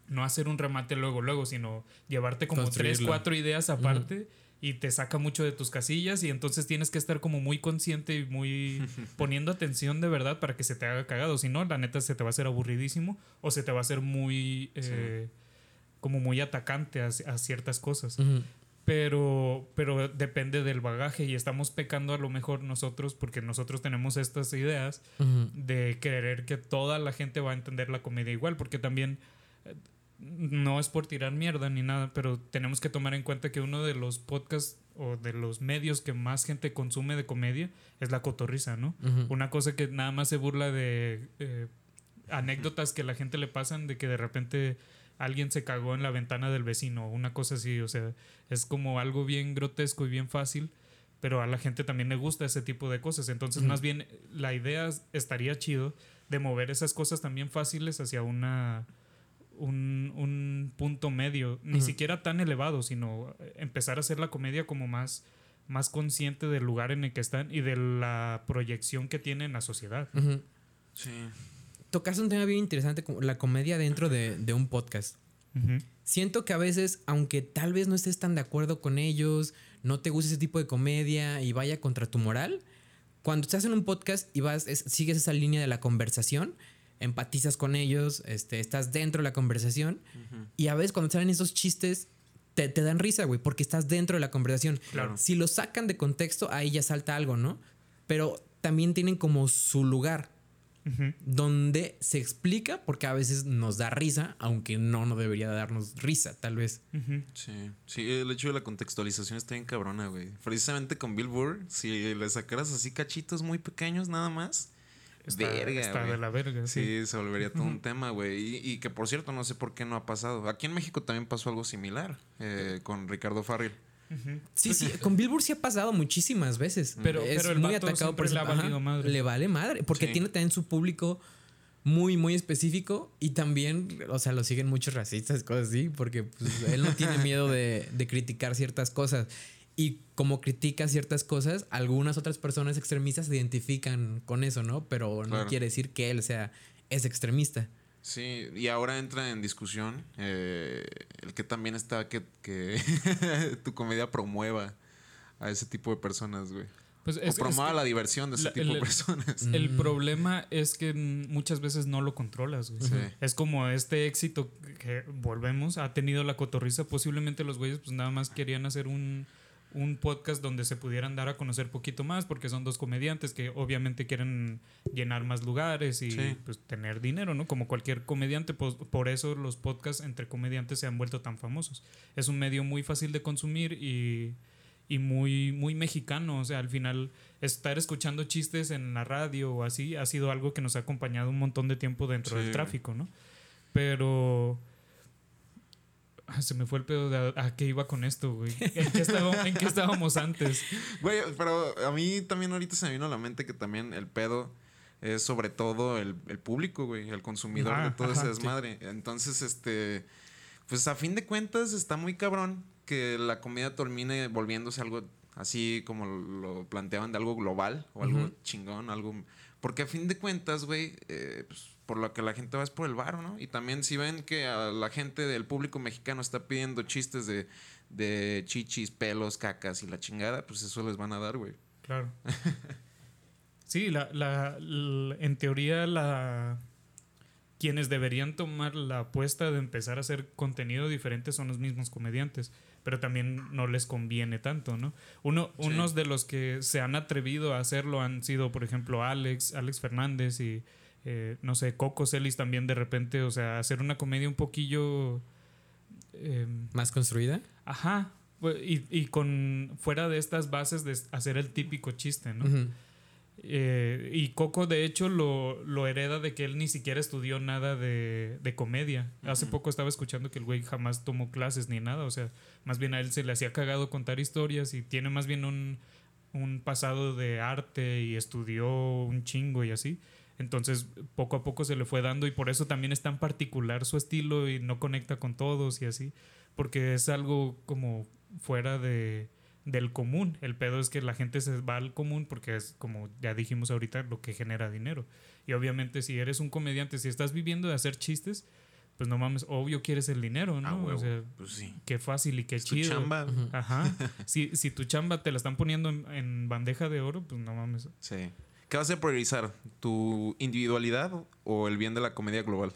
[SPEAKER 2] no hacer un remate luego, luego, sino llevarte como tres, cuatro ideas aparte y te saca mucho de tus casillas y entonces tienes que estar como muy consciente y muy *laughs* poniendo atención de verdad para que se te haga cagado. Si no, la neta se te va a hacer aburridísimo o se te va a hacer muy... eh, como muy atacante a, a ciertas cosas. Pero, pero depende del bagaje y estamos pecando a lo mejor nosotros porque nosotros tenemos estas ideas de creer que toda la gente va a entender la comedia igual, porque también eh, no es por tirar mierda ni nada, pero tenemos que tomar en cuenta que uno de los podcasts o de los medios que más gente consume de comedia es la cotorriza, ¿no? Una cosa que nada más se burla de eh, anécdotas que la gente le pasan de que de repente alguien se cagó en la ventana del vecino, una cosa así, o sea, es como algo bien grotesco y bien fácil, pero a la gente también le gusta ese tipo de cosas, entonces más bien la idea es- estaría chido de mover esas cosas también fáciles hacia una un, un punto medio, ni siquiera tan elevado, sino empezar a hacer la comedia como más más consciente del lugar en el que están y de la proyección que tiene en la sociedad.
[SPEAKER 3] Sí.
[SPEAKER 1] Tocaste un tema bien interesante, como la comedia dentro de, de un podcast. Siento que a veces, aunque tal vez no estés tan de acuerdo con ellos, no te guste ese tipo de comedia y vaya contra tu moral, cuando estás en un podcast y vas, es- sigues esa línea de la conversación, empatizas con ellos, este, estás dentro de la conversación y a veces cuando salen esos chistes te, te dan risa, güey, porque estás dentro de la conversación.
[SPEAKER 2] Claro.
[SPEAKER 1] Si lo sacan de contexto, ahí ya salta algo, ¿no? Pero también tienen como su lugar donde se explica porque a veces nos da risa, aunque no nos debería darnos risa, tal vez.
[SPEAKER 3] Sí, sí, el hecho de la contextualización está bien cabrona, güey. Precisamente con Bill Burr, si le sacaras así cachitos muy pequeños nada más,
[SPEAKER 2] Está,
[SPEAKER 3] verga,
[SPEAKER 2] está de la verga. Sí.
[SPEAKER 3] Sí, se volvería todo un tema, güey. Y, y que por cierto, no sé por qué no ha pasado. Aquí en México también pasó algo similar eh, con Ricardo Farril.
[SPEAKER 2] Ujú.
[SPEAKER 1] Sí, sí, con Billboard sí ha pasado muchísimas veces.
[SPEAKER 2] Pero-
[SPEAKER 1] es
[SPEAKER 2] pero el
[SPEAKER 1] muy atacado por
[SPEAKER 2] le madre.
[SPEAKER 1] Vale madre, porque
[SPEAKER 3] Sí.
[SPEAKER 1] tiene también su público muy, muy específico y también, o sea, lo siguen muchos racistas, cosas así, porque pues, él no tiene miedo de, de criticar ciertas cosas. Y como critica ciertas cosas, algunas otras personas extremistas se identifican con eso, ¿no? Pero no
[SPEAKER 3] Claro.
[SPEAKER 1] quiere decir que él sea es extremista.
[SPEAKER 3] Sí, y ahora entra en discusión eh, el que también está que, que *laughs* tu comedia promueva a ese tipo de personas, güey.
[SPEAKER 2] Pues
[SPEAKER 3] O
[SPEAKER 2] es
[SPEAKER 3] promueva
[SPEAKER 2] que
[SPEAKER 3] la diversión de ese
[SPEAKER 2] la-
[SPEAKER 3] tipo de personas.
[SPEAKER 2] el
[SPEAKER 1] Mm.
[SPEAKER 2] problema es que muchas veces no lo controlas, güey.
[SPEAKER 3] Sí.
[SPEAKER 2] Es como este éxito que volvemos, ha tenido la cotorriza. Posiblemente los güeyes, pues nada más querían hacer un, un podcast donde se pudieran dar a conocer poquito más, porque son dos comediantes que obviamente quieren llenar más lugares y
[SPEAKER 3] Sí.
[SPEAKER 2] pues tener dinero, ¿no? Como cualquier comediante, pues por eso los podcasts entre comediantes se han vuelto tan famosos. Es un medio muy fácil de consumir y, y muy, muy mexicano. O sea, al final estar escuchando chistes en la radio o así ha sido algo que nos ha acompañado un montón de tiempo dentro
[SPEAKER 3] Sí.
[SPEAKER 2] del tráfico, ¿no? Pero... *laughs* Se me fue el pedo de a, a qué iba con esto, güey. ¿En qué, estaba- en qué estábamos antes?
[SPEAKER 3] Güey, pero a mí también ahorita se me vino a la mente que también el pedo es sobre todo el, el público, güey, el consumidor
[SPEAKER 2] Ah,
[SPEAKER 3] de todo
[SPEAKER 2] ajá,
[SPEAKER 3] ese desmadre. Entonces, este, pues a fin de cuentas está muy cabrón que la comedia termine volviéndose algo así como lo planteaban de algo global o algo chingón, algo... Porque a fin de cuentas, güey, eh, pues, por lo que la gente va es por el varo, ¿no? Y también si ven que a la gente del público mexicano está pidiendo chistes de, de chichis, pelos, cacas y la chingada, pues eso les van a dar, güey.
[SPEAKER 2] Claro. *laughs* Sí, la, la- la- en teoría la quienes deberían tomar la apuesta de empezar a hacer contenido diferente son los mismos comediantes, pero también no les conviene tanto, ¿no? Uno,
[SPEAKER 3] Sí.
[SPEAKER 2] Unos de los que se han atrevido a hacerlo han sido, por ejemplo, Alex, Alex Fernández y eh, no sé, Coco Celis también de repente, o sea, hacer una comedia un poquillo em,
[SPEAKER 1] Más construida.
[SPEAKER 2] Ajá. bu- Y, y con fuera de estas bases de hacer el típico chiste, ¿no? Eh, y Coco, de hecho, lo, lo hereda de que él ni siquiera estudió nada de, de comedia. Hace poco estaba escuchando que el güey jamás tomó clases ni nada. O sea, más bien a él se le hacía cagado contar historias y tiene más bien un, un pasado de arte y estudió un chingo y así. Entonces, poco a poco se le fue dando y por eso también es tan particular su estilo y no conecta con todos y así. Porque es algo como fuera de, del común. El pedo es que la gente se va al común porque es, como ya dijimos ahorita, lo que genera dinero. Y obviamente si eres un comediante, si estás viviendo de hacer chistes, pues no mames, obvio quieres el dinero, ¿no?
[SPEAKER 3] Ah,
[SPEAKER 2] o sea,
[SPEAKER 3] pues sí.
[SPEAKER 2] qué fácil y qué
[SPEAKER 3] Es tu
[SPEAKER 2] chido.
[SPEAKER 3] chamba.
[SPEAKER 1] Ujú.
[SPEAKER 2] Ajá. *laughs* si, si tu chamba te la están poniendo en, en bandeja de oro, pues no mames.
[SPEAKER 3] Sí. ¿Qué vas a priorizar? ¿Tu individualidad o el bien de la comedia global?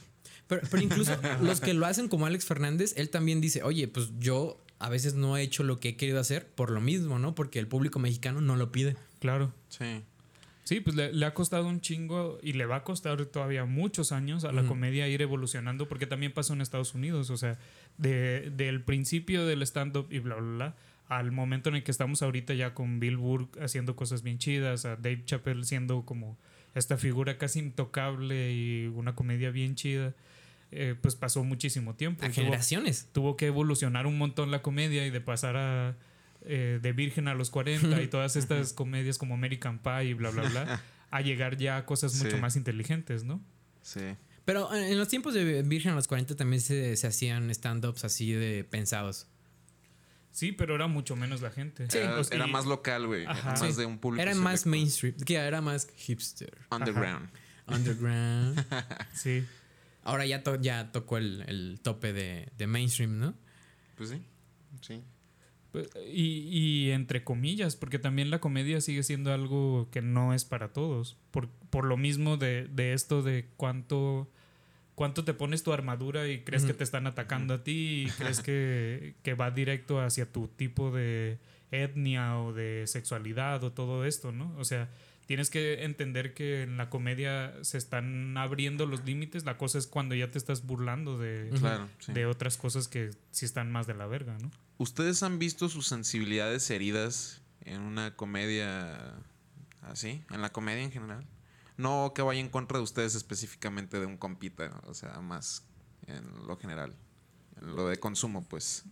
[SPEAKER 1] Pero, pero incluso *laughs* los que lo hacen como Alex Fernández, él también dice, oye, pues yo a veces no he hecho lo que he querido hacer por lo mismo, ¿no? Porque el público mexicano no lo pide.
[SPEAKER 2] Claro.
[SPEAKER 3] Sí.
[SPEAKER 2] Sí, pues le, le ha costado un chingo y le va a costar todavía muchos años a la comedia ir evolucionando porque también pasó en Estados Unidos, o sea, de, del principio del stand-up y bla, bla, bla, al momento en el que estamos ahorita ya con Bill Burr haciendo cosas bien chidas, a Dave Chappelle siendo como esta figura casi intocable y una comedia bien chida, eh, pues pasó muchísimo tiempo.
[SPEAKER 1] A
[SPEAKER 2] tuvo-
[SPEAKER 1] generaciones.
[SPEAKER 2] tuvo que evolucionar un montón la comedia y de pasar a eh, de Virgen a los 40 y *laughs* todas estas comedias como American Pie y bla, bla, bla, a llegar ya a cosas mucho
[SPEAKER 3] Sí.
[SPEAKER 2] más inteligentes, ¿no?
[SPEAKER 3] Sí.
[SPEAKER 1] Pero en en los tiempos de Virgen a los 40 también se, se hacían stand-ups así de pensados.
[SPEAKER 2] Sí, pero era mucho menos la gente.
[SPEAKER 3] Era,
[SPEAKER 2] sea,
[SPEAKER 3] era
[SPEAKER 2] y-
[SPEAKER 3] más local, güey. Era más
[SPEAKER 1] Sí.
[SPEAKER 3] de un público.
[SPEAKER 1] Era más
[SPEAKER 3] selecto.
[SPEAKER 1] mainstream, que era más hipster,
[SPEAKER 3] Underground.
[SPEAKER 1] underground. *laughs*
[SPEAKER 2] Sí.
[SPEAKER 1] Ahora ya, to- ya tocó el, el tope de, de mainstream, ¿no?
[SPEAKER 3] Pues sí. Sí.
[SPEAKER 2] Pues, Y, y entre comillas, porque también la comedia sigue siendo algo que no es para todos. Por, por lo mismo de, de esto de cuánto, cuánto te pones tu armadura y crees que te están atacando a ti y crees que, que va directo hacia tu tipo de etnia o de sexualidad o todo esto, ¿no? O sea, tienes que entender que en la comedia se están abriendo los límites. La cosa es cuando ya te estás burlando de,
[SPEAKER 1] Ujú.
[SPEAKER 3] Claro. sí.
[SPEAKER 2] de otras cosas que sí están más de la verga, ¿no?
[SPEAKER 3] ¿Ustedes han visto sus sensibilidades heridas en una comedia así? En la comedia en general. No que vaya en contra de ustedes específicamente de un compita, o sea, más en lo general. En lo de consumo, pues.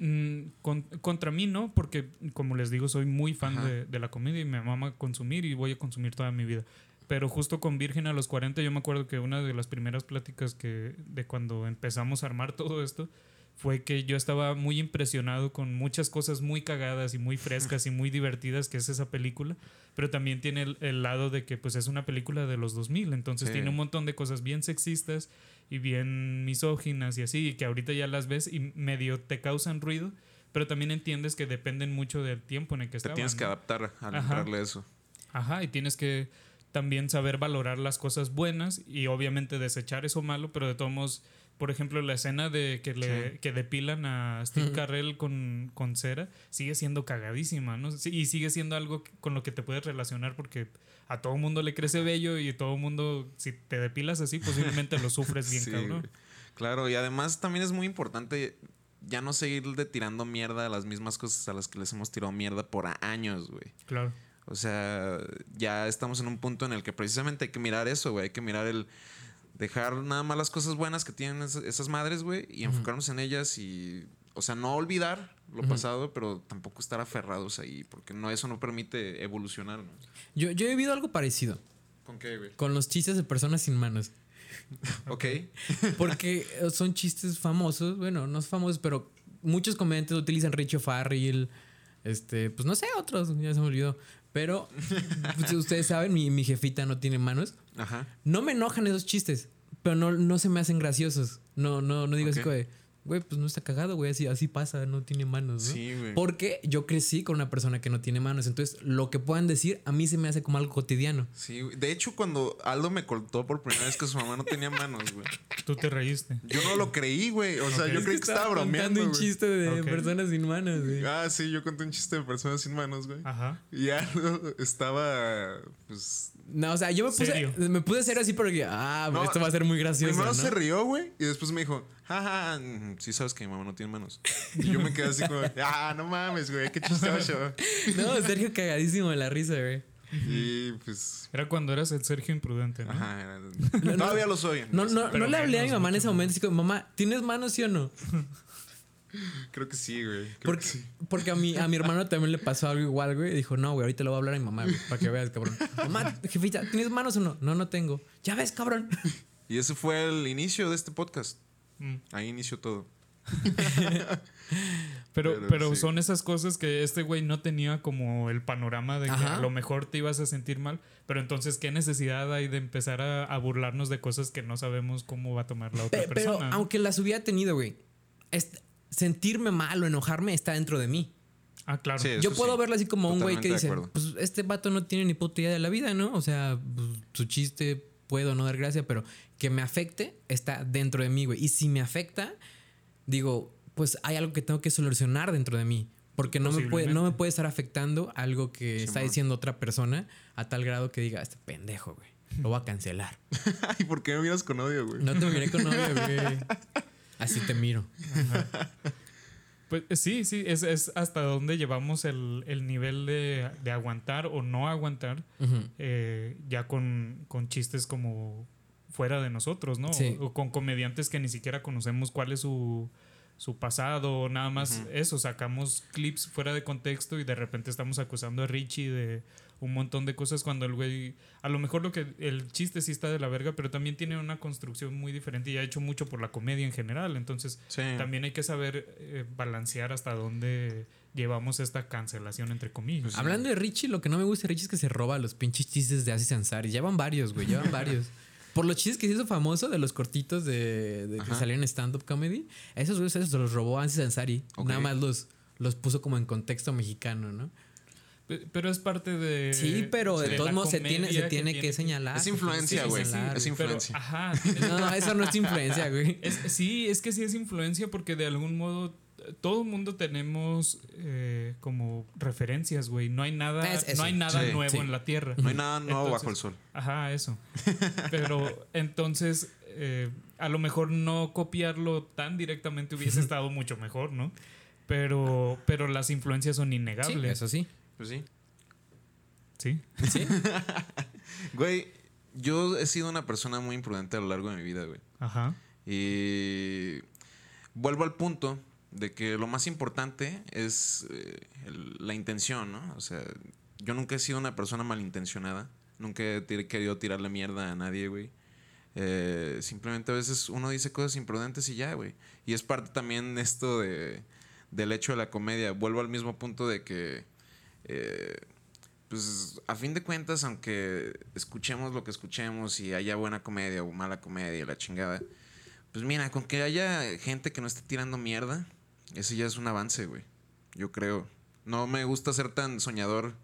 [SPEAKER 2] Mm, con- contra mí no, porque como les digo, soy muy fan de, de la comedia y me mama consumir y voy a consumir toda mi vida. Pero justo con Virgen a los 40, yo me acuerdo que una de las primeras pláticas que de cuando empezamos a armar *laughs* todo esto fue que yo estaba muy impresionado con muchas cosas muy cagadas y muy frescas y muy divertidas que es esa película, pero también tiene el, el lado de que pues es una película de los 2000, entonces
[SPEAKER 3] Sí.
[SPEAKER 2] tiene un montón de cosas bien sexistas y bien misóginas y así, y que ahorita ya las ves y medio te causan ruido, pero también entiendes que dependen mucho del tiempo en el que
[SPEAKER 3] Te
[SPEAKER 2] estaban.
[SPEAKER 3] tienes que adaptar al entrarle a eso.
[SPEAKER 2] Ajá, y tienes que también saber valorar las cosas buenas y obviamente desechar eso malo, pero de todos modos, por ejemplo, la escena de que le
[SPEAKER 3] Sí.
[SPEAKER 2] que depilan a Steve
[SPEAKER 1] Ujú.
[SPEAKER 2] Carell con, con cera sigue siendo cagadísima, ¿no? Y sigue siendo algo con lo que te puedes relacionar porque a todo mundo le crece bello y todo mundo, si te depilas así, posiblemente lo sufres bien, *laughs*
[SPEAKER 3] Sí,
[SPEAKER 2] cabrón.
[SPEAKER 3] Claro, y además también es muy importante ya no seguirle tirando mierda a las mismas cosas a las que les hemos tirado mierda por años, güey.
[SPEAKER 2] Claro.
[SPEAKER 3] O sea, ya estamos en un punto en el que precisamente hay que mirar eso, güey. Hay que mirar el dejar nada más las cosas buenas que tienen es- esas madres, güey, y enfocarnos en ellas y, o sea, no olvidar lo pasado, pero tampoco estar aferrados ahí, porque no eso no permite evolucionar, ¿no?
[SPEAKER 1] Yo, yo he vivido algo parecido
[SPEAKER 3] ¿Con qué, güey?
[SPEAKER 1] con los chistes de personas sin manos. *laughs*
[SPEAKER 3] Ok. *laughs*
[SPEAKER 1] Porque son chistes famosos, bueno, no famosos, pero muchos comediantes utilizan Richo Farrell, este, pues no sé, otros, ya se me olvidó. Pero pues, ustedes saben, mi, mi jefita no tiene manos.
[SPEAKER 3] Ajá.
[SPEAKER 1] No me enojan esos chistes, pero no, no se me hacen graciosos. No, no, no digo así
[SPEAKER 3] Ok.
[SPEAKER 1] como de, güey, pues no está cagado, güey, así, así pasa, no tiene manos, ¿no?
[SPEAKER 3] Sí, güey.
[SPEAKER 1] Porque yo crecí con una persona que no tiene manos. Entonces, lo que puedan decir a mí se me hace como algo cotidiano.
[SPEAKER 3] Sí, güey. De hecho, cuando Aldo me contó por primera vez que su mamá no tenía manos, güey.
[SPEAKER 2] Tú te reíste.
[SPEAKER 3] Yo no lo creí, güey. O sea, yo
[SPEAKER 2] Es
[SPEAKER 3] creí que estaba
[SPEAKER 1] contando
[SPEAKER 3] bromeando.
[SPEAKER 1] un
[SPEAKER 3] güey.
[SPEAKER 1] chiste de personas sin manos, güey.
[SPEAKER 3] Ah, sí, yo conté un chiste de personas sin manos, güey.
[SPEAKER 2] Ajá.
[SPEAKER 3] Y Aldo estaba, pues.
[SPEAKER 1] No, o sea, yo me puse,
[SPEAKER 2] Serio.
[SPEAKER 1] me pude hacer así porque, ah,
[SPEAKER 3] No,
[SPEAKER 1] esto va a ser muy gracioso.
[SPEAKER 3] Primero
[SPEAKER 1] ¿no?
[SPEAKER 3] se rió, güey. Y después me dijo, jaja, mm, sí sabes que mi mamá no tiene manos. Y yo me quedé así como, *laughs* ah, no mames, güey, qué chistoso. *laughs*
[SPEAKER 1] No, Sergio cagadísimo de la risa, güey.
[SPEAKER 3] Y pues.
[SPEAKER 2] Era cuando eras el Sergio imprudente, ¿no?
[SPEAKER 3] Ajá, era-
[SPEAKER 1] no.
[SPEAKER 3] todavía lo soy.
[SPEAKER 1] No, no, no le hablé a mi mamá en ese momento, así como, mamá, ¿tienes manos sí o no?
[SPEAKER 3] Creo que sí, güey. Creo
[SPEAKER 1] Porque,
[SPEAKER 3] que sí.
[SPEAKER 1] porque a, mi, a mi hermano también le pasó algo igual, güey. Dijo, no, güey, ahorita le voy a hablar a mi mamá, güey, para que veas, cabrón. Mamá, jefita, ¿tienes manos o no? No, no tengo. Ya ves, cabrón. *laughs*
[SPEAKER 3] Y ese fue el inicio de este podcast.
[SPEAKER 2] Mm.
[SPEAKER 3] Ahí inició todo. *laughs*
[SPEAKER 2] Pero,
[SPEAKER 3] Pero
[SPEAKER 2] pero
[SPEAKER 3] sí.
[SPEAKER 2] son esas cosas que este güey no tenía como el panorama de que
[SPEAKER 1] Ajá.
[SPEAKER 2] a lo mejor te ibas a sentir mal. Pero entonces, ¿qué necesidad hay de empezar a, a burlarnos de cosas que no sabemos cómo va a tomar la otra
[SPEAKER 1] Pe- pero
[SPEAKER 2] persona? ¿no?
[SPEAKER 1] aunque las hubiera tenido, güey, sentirme mal o enojarme está dentro de mí.
[SPEAKER 2] Ah, claro.
[SPEAKER 3] Sí,
[SPEAKER 1] Yo puedo
[SPEAKER 3] sí.
[SPEAKER 1] verlo así como un güey que dice, pues este vato no tiene ni puta idea de la vida, ¿no? O sea, pues, su chiste puedo no dar gracia, pero que me afecte está dentro de mí, güey. Y si me afecta, digo, pues hay algo que tengo que solucionar dentro de mí. Porque no me, puede, no me puede estar afectando algo que está
[SPEAKER 3] Simón.
[SPEAKER 1] diciendo otra persona a tal grado que diga, este pendejo, güey. Lo voy a cancelar. *laughs*
[SPEAKER 3] Ay, ¿por qué me miras con odio, güey?
[SPEAKER 1] No te miré con novio, güey. *laughs* Así te miro. *laughs*
[SPEAKER 2] Pues eh, sí, sí, es, es hasta dónde llevamos el, el nivel de, de aguantar o no aguantar eh, ya con, con chistes como fuera de nosotros, ¿no?
[SPEAKER 1] Sí.
[SPEAKER 2] O, o con comediantes que ni siquiera conocemos cuál es su, su pasado, o nada más eso, sacamos clips fuera de contexto y de repente estamos acusando a Richie de un montón de cosas cuando el güey, a lo mejor lo que el chiste sí está de la verga, pero también tiene una construcción muy diferente y ha hecho mucho por la comedia en general, entonces
[SPEAKER 3] Sí.
[SPEAKER 2] también hay que saber eh, balancear hasta dónde llevamos esta cancelación entre comillas.
[SPEAKER 3] Pues sí.
[SPEAKER 1] Hablando de Richie, lo que no me gusta de Richie es que se roba los pinches chistes de Aziz Ansari. Llevan varios, güey, llevan *laughs* varios. Por los chistes que se hizo famoso de los cortitos de, de que salieron en stand-up comedy, esos güeyes esos se los robó Aziz Ansari. Nada más los, los puso como en contexto mexicano, ¿no?
[SPEAKER 2] Pe- Pero es parte de.
[SPEAKER 1] Sí, pero de
[SPEAKER 2] de
[SPEAKER 1] todos modos se tiene, se tiene que, señalar.
[SPEAKER 3] Es influencia, güey. Es influencia.
[SPEAKER 2] Pero, ajá. *laughs* tienes-
[SPEAKER 1] No, eso no es influencia, güey.
[SPEAKER 2] es- sí, es que sí es influencia porque de algún modo eh, todo el mundo tenemos eh, como referencias, güey. No hay nada,
[SPEAKER 1] Es-
[SPEAKER 2] no hay nada
[SPEAKER 3] Sí,
[SPEAKER 2] nuevo
[SPEAKER 1] sí.
[SPEAKER 2] en la tierra.
[SPEAKER 3] No hay nada nuevo
[SPEAKER 2] Entonces-
[SPEAKER 3] bajo el sol.
[SPEAKER 2] Ajá, eso. *laughs* Pero entonces, eh, a lo mejor no copiarlo tan directamente hubiese *laughs* estado mucho mejor, ¿no? Pero, pero las influencias son
[SPEAKER 1] Sí,
[SPEAKER 2] innegables.
[SPEAKER 1] eso sí.
[SPEAKER 3] Pues sí.
[SPEAKER 2] Sí.
[SPEAKER 1] Sí. *laughs*
[SPEAKER 3] Güey, yo he sido una persona muy imprudente a lo largo de mi vida, güey.
[SPEAKER 2] Ajá.
[SPEAKER 3] Y vuelvo al punto de que lo más importante es eh, el- la intención, ¿no? O sea, yo nunca he sido una persona malintencionada. Nunca he querido tirarle mierda a nadie, güey. Eh, simplemente a veces uno dice cosas imprudentes y ya, güey. Y es parte también esto de, del hecho de la comedia. Vuelvo al mismo punto de que, eh, pues a fin de cuentas, aunque escuchemos lo que escuchemos y haya buena comedia o mala comedia, la chingada, pues mira, con que haya gente que no esté tirando mierda, ese ya es un avance, güey. Yo creo. No me gusta ser tan soñador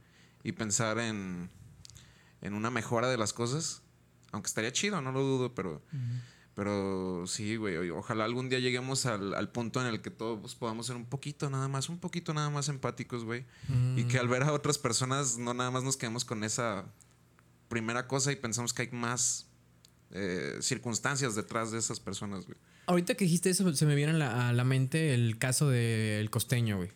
[SPEAKER 3] y pensar en, en una mejora de las cosas. Aunque estaría chido, no lo dudo, pero, pero sí, güey. Ojalá algún día lleguemos al, al punto en el que todos podamos ser un poquito nada más, un poquito nada más empáticos, güey. Y que al ver a otras personas no nada más nos quedemos con esa primera cosa y pensamos que hay más eh, circunstancias detrás de esas personas, güey.
[SPEAKER 1] Ahorita que dijiste eso, se me viene a la, a la mente el caso del costeño, güey.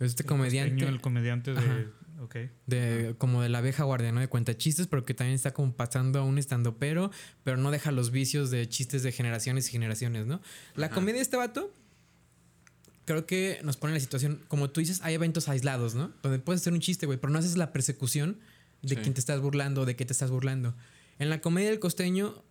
[SPEAKER 1] Este
[SPEAKER 2] El
[SPEAKER 1] comediante.
[SPEAKER 2] costeño, el comediante
[SPEAKER 1] Ajá.
[SPEAKER 2] De. Ok.
[SPEAKER 1] de como de la abeja guardia, ¿no? De cuenta chistes, pero que también está como pasando a un estando pero, pero no deja los vicios de chistes de generaciones y generaciones, ¿no? La
[SPEAKER 3] Ajá.
[SPEAKER 1] comedia de este vato creo que nos pone en la situación, como tú dices, hay eventos aislados, ¿no? Donde puedes hacer un chiste, güey, pero no haces la persecución de
[SPEAKER 3] Sí.
[SPEAKER 1] quién te estás burlando, de qué te estás burlando. En la comedia del costeño,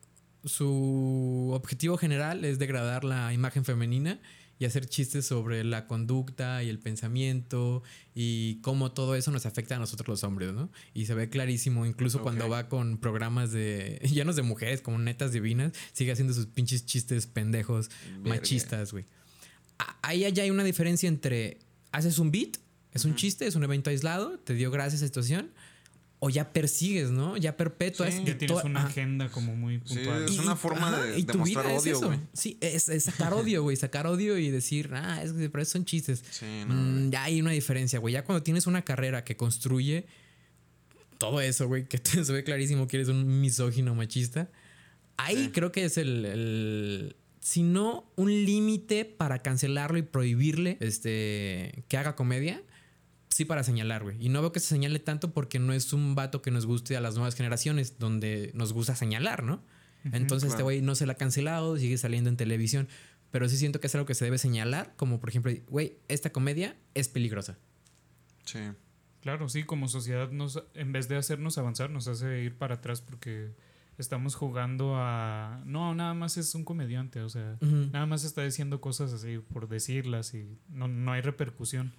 [SPEAKER 1] su objetivo general es degradar la imagen femenina y hacer chistes sobre la conducta y el pensamiento y cómo todo eso nos afecta a nosotros los hombres, ¿no? Y se ve clarísimo, incluso cuando va con programas de *laughs* llenos de mujeres, como netas divinas, sigue haciendo sus pinches chistes pendejos,
[SPEAKER 3] Verga.
[SPEAKER 1] machistas, güey. A- Ahí ya hay una diferencia entre haces un beat, es un chiste, es un evento aislado, te dio gracia esa situación, o ya persigues, ¿no? Ya perpetúas.
[SPEAKER 3] Sí.
[SPEAKER 1] y
[SPEAKER 2] Ya tienes una
[SPEAKER 1] ajá.
[SPEAKER 2] agenda como muy
[SPEAKER 3] Sí,
[SPEAKER 2] puntual.
[SPEAKER 3] es una forma de-
[SPEAKER 1] y
[SPEAKER 3] de
[SPEAKER 1] tu
[SPEAKER 3] mostrar
[SPEAKER 1] vida es
[SPEAKER 3] odio,
[SPEAKER 1] eso.
[SPEAKER 3] güey.
[SPEAKER 1] Sí, es, es sacar *laughs* odio, güey. Sacar odio y decir, ah, es que pero son chistes.
[SPEAKER 3] Sí, no.
[SPEAKER 1] Mm, ya hay una diferencia, güey. Ya cuando tienes una carrera que construye todo eso, güey, que *laughs* te se ve clarísimo que eres un misógino machista. Ahí
[SPEAKER 3] Sí.
[SPEAKER 1] creo que es el, el- si no un límite para cancelarlo y prohibirle este que haga comedia. Sí, para señalar, güey. Y no veo que se señale tanto porque no es un vato que nos guste a las nuevas generaciones, donde nos gusta señalar, ¿no? Entonces este güey no se la ha cancelado, sigue saliendo en televisión. Pero sí siento que es algo que se debe señalar, como por ejemplo, güey, esta comedia es peligrosa.
[SPEAKER 3] Sí.
[SPEAKER 2] Claro, sí, como sociedad nos, en vez de hacernos avanzar, nos hace ir para atrás porque estamos jugando a... No, nada más es un comediante, o sea, nada más está diciendo cosas así por decirlas y no, no hay repercusión.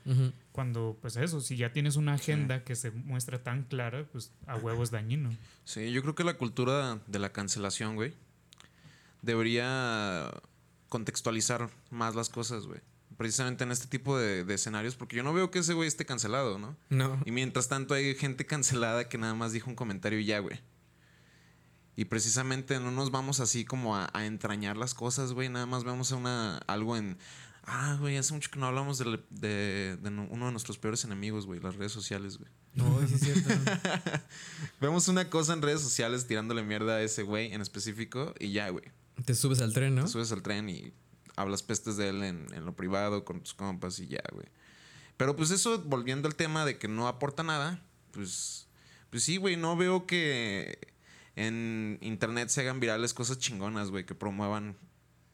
[SPEAKER 2] Cuando, pues eso, si ya tienes una agenda que se muestra tan clara, pues a huevo es dañino.
[SPEAKER 3] Sí, yo creo que la cultura de la cancelación, güey, debería contextualizar más las cosas, güey. Precisamente en este tipo de, de escenarios, porque yo no veo que ese güey esté cancelado, ¿no?
[SPEAKER 1] No.
[SPEAKER 3] Y mientras tanto hay gente cancelada que nada más dijo un comentario y ya, güey. Y precisamente no nos vamos así como a, a entrañar las cosas, güey. Nada más vemos una, algo en... Ah, güey, hace mucho que no hablamos de, uno de nuestros peores enemigos, güey. Las redes sociales, güey.
[SPEAKER 1] No, sí es cierto. *laughs*
[SPEAKER 3] Vemos una cosa en redes sociales tirándole mierda a ese güey en específico y ya, güey.
[SPEAKER 1] Te subes al tren, ¿no?
[SPEAKER 3] Te subes al tren y hablas pestes de él en, en lo privado con tus compas y ya, güey. Pero pues eso, volviendo al tema de que no aporta nada, pues, pues sí, güey, no veo que en internet se hagan virales cosas chingonas, güey, que promuevan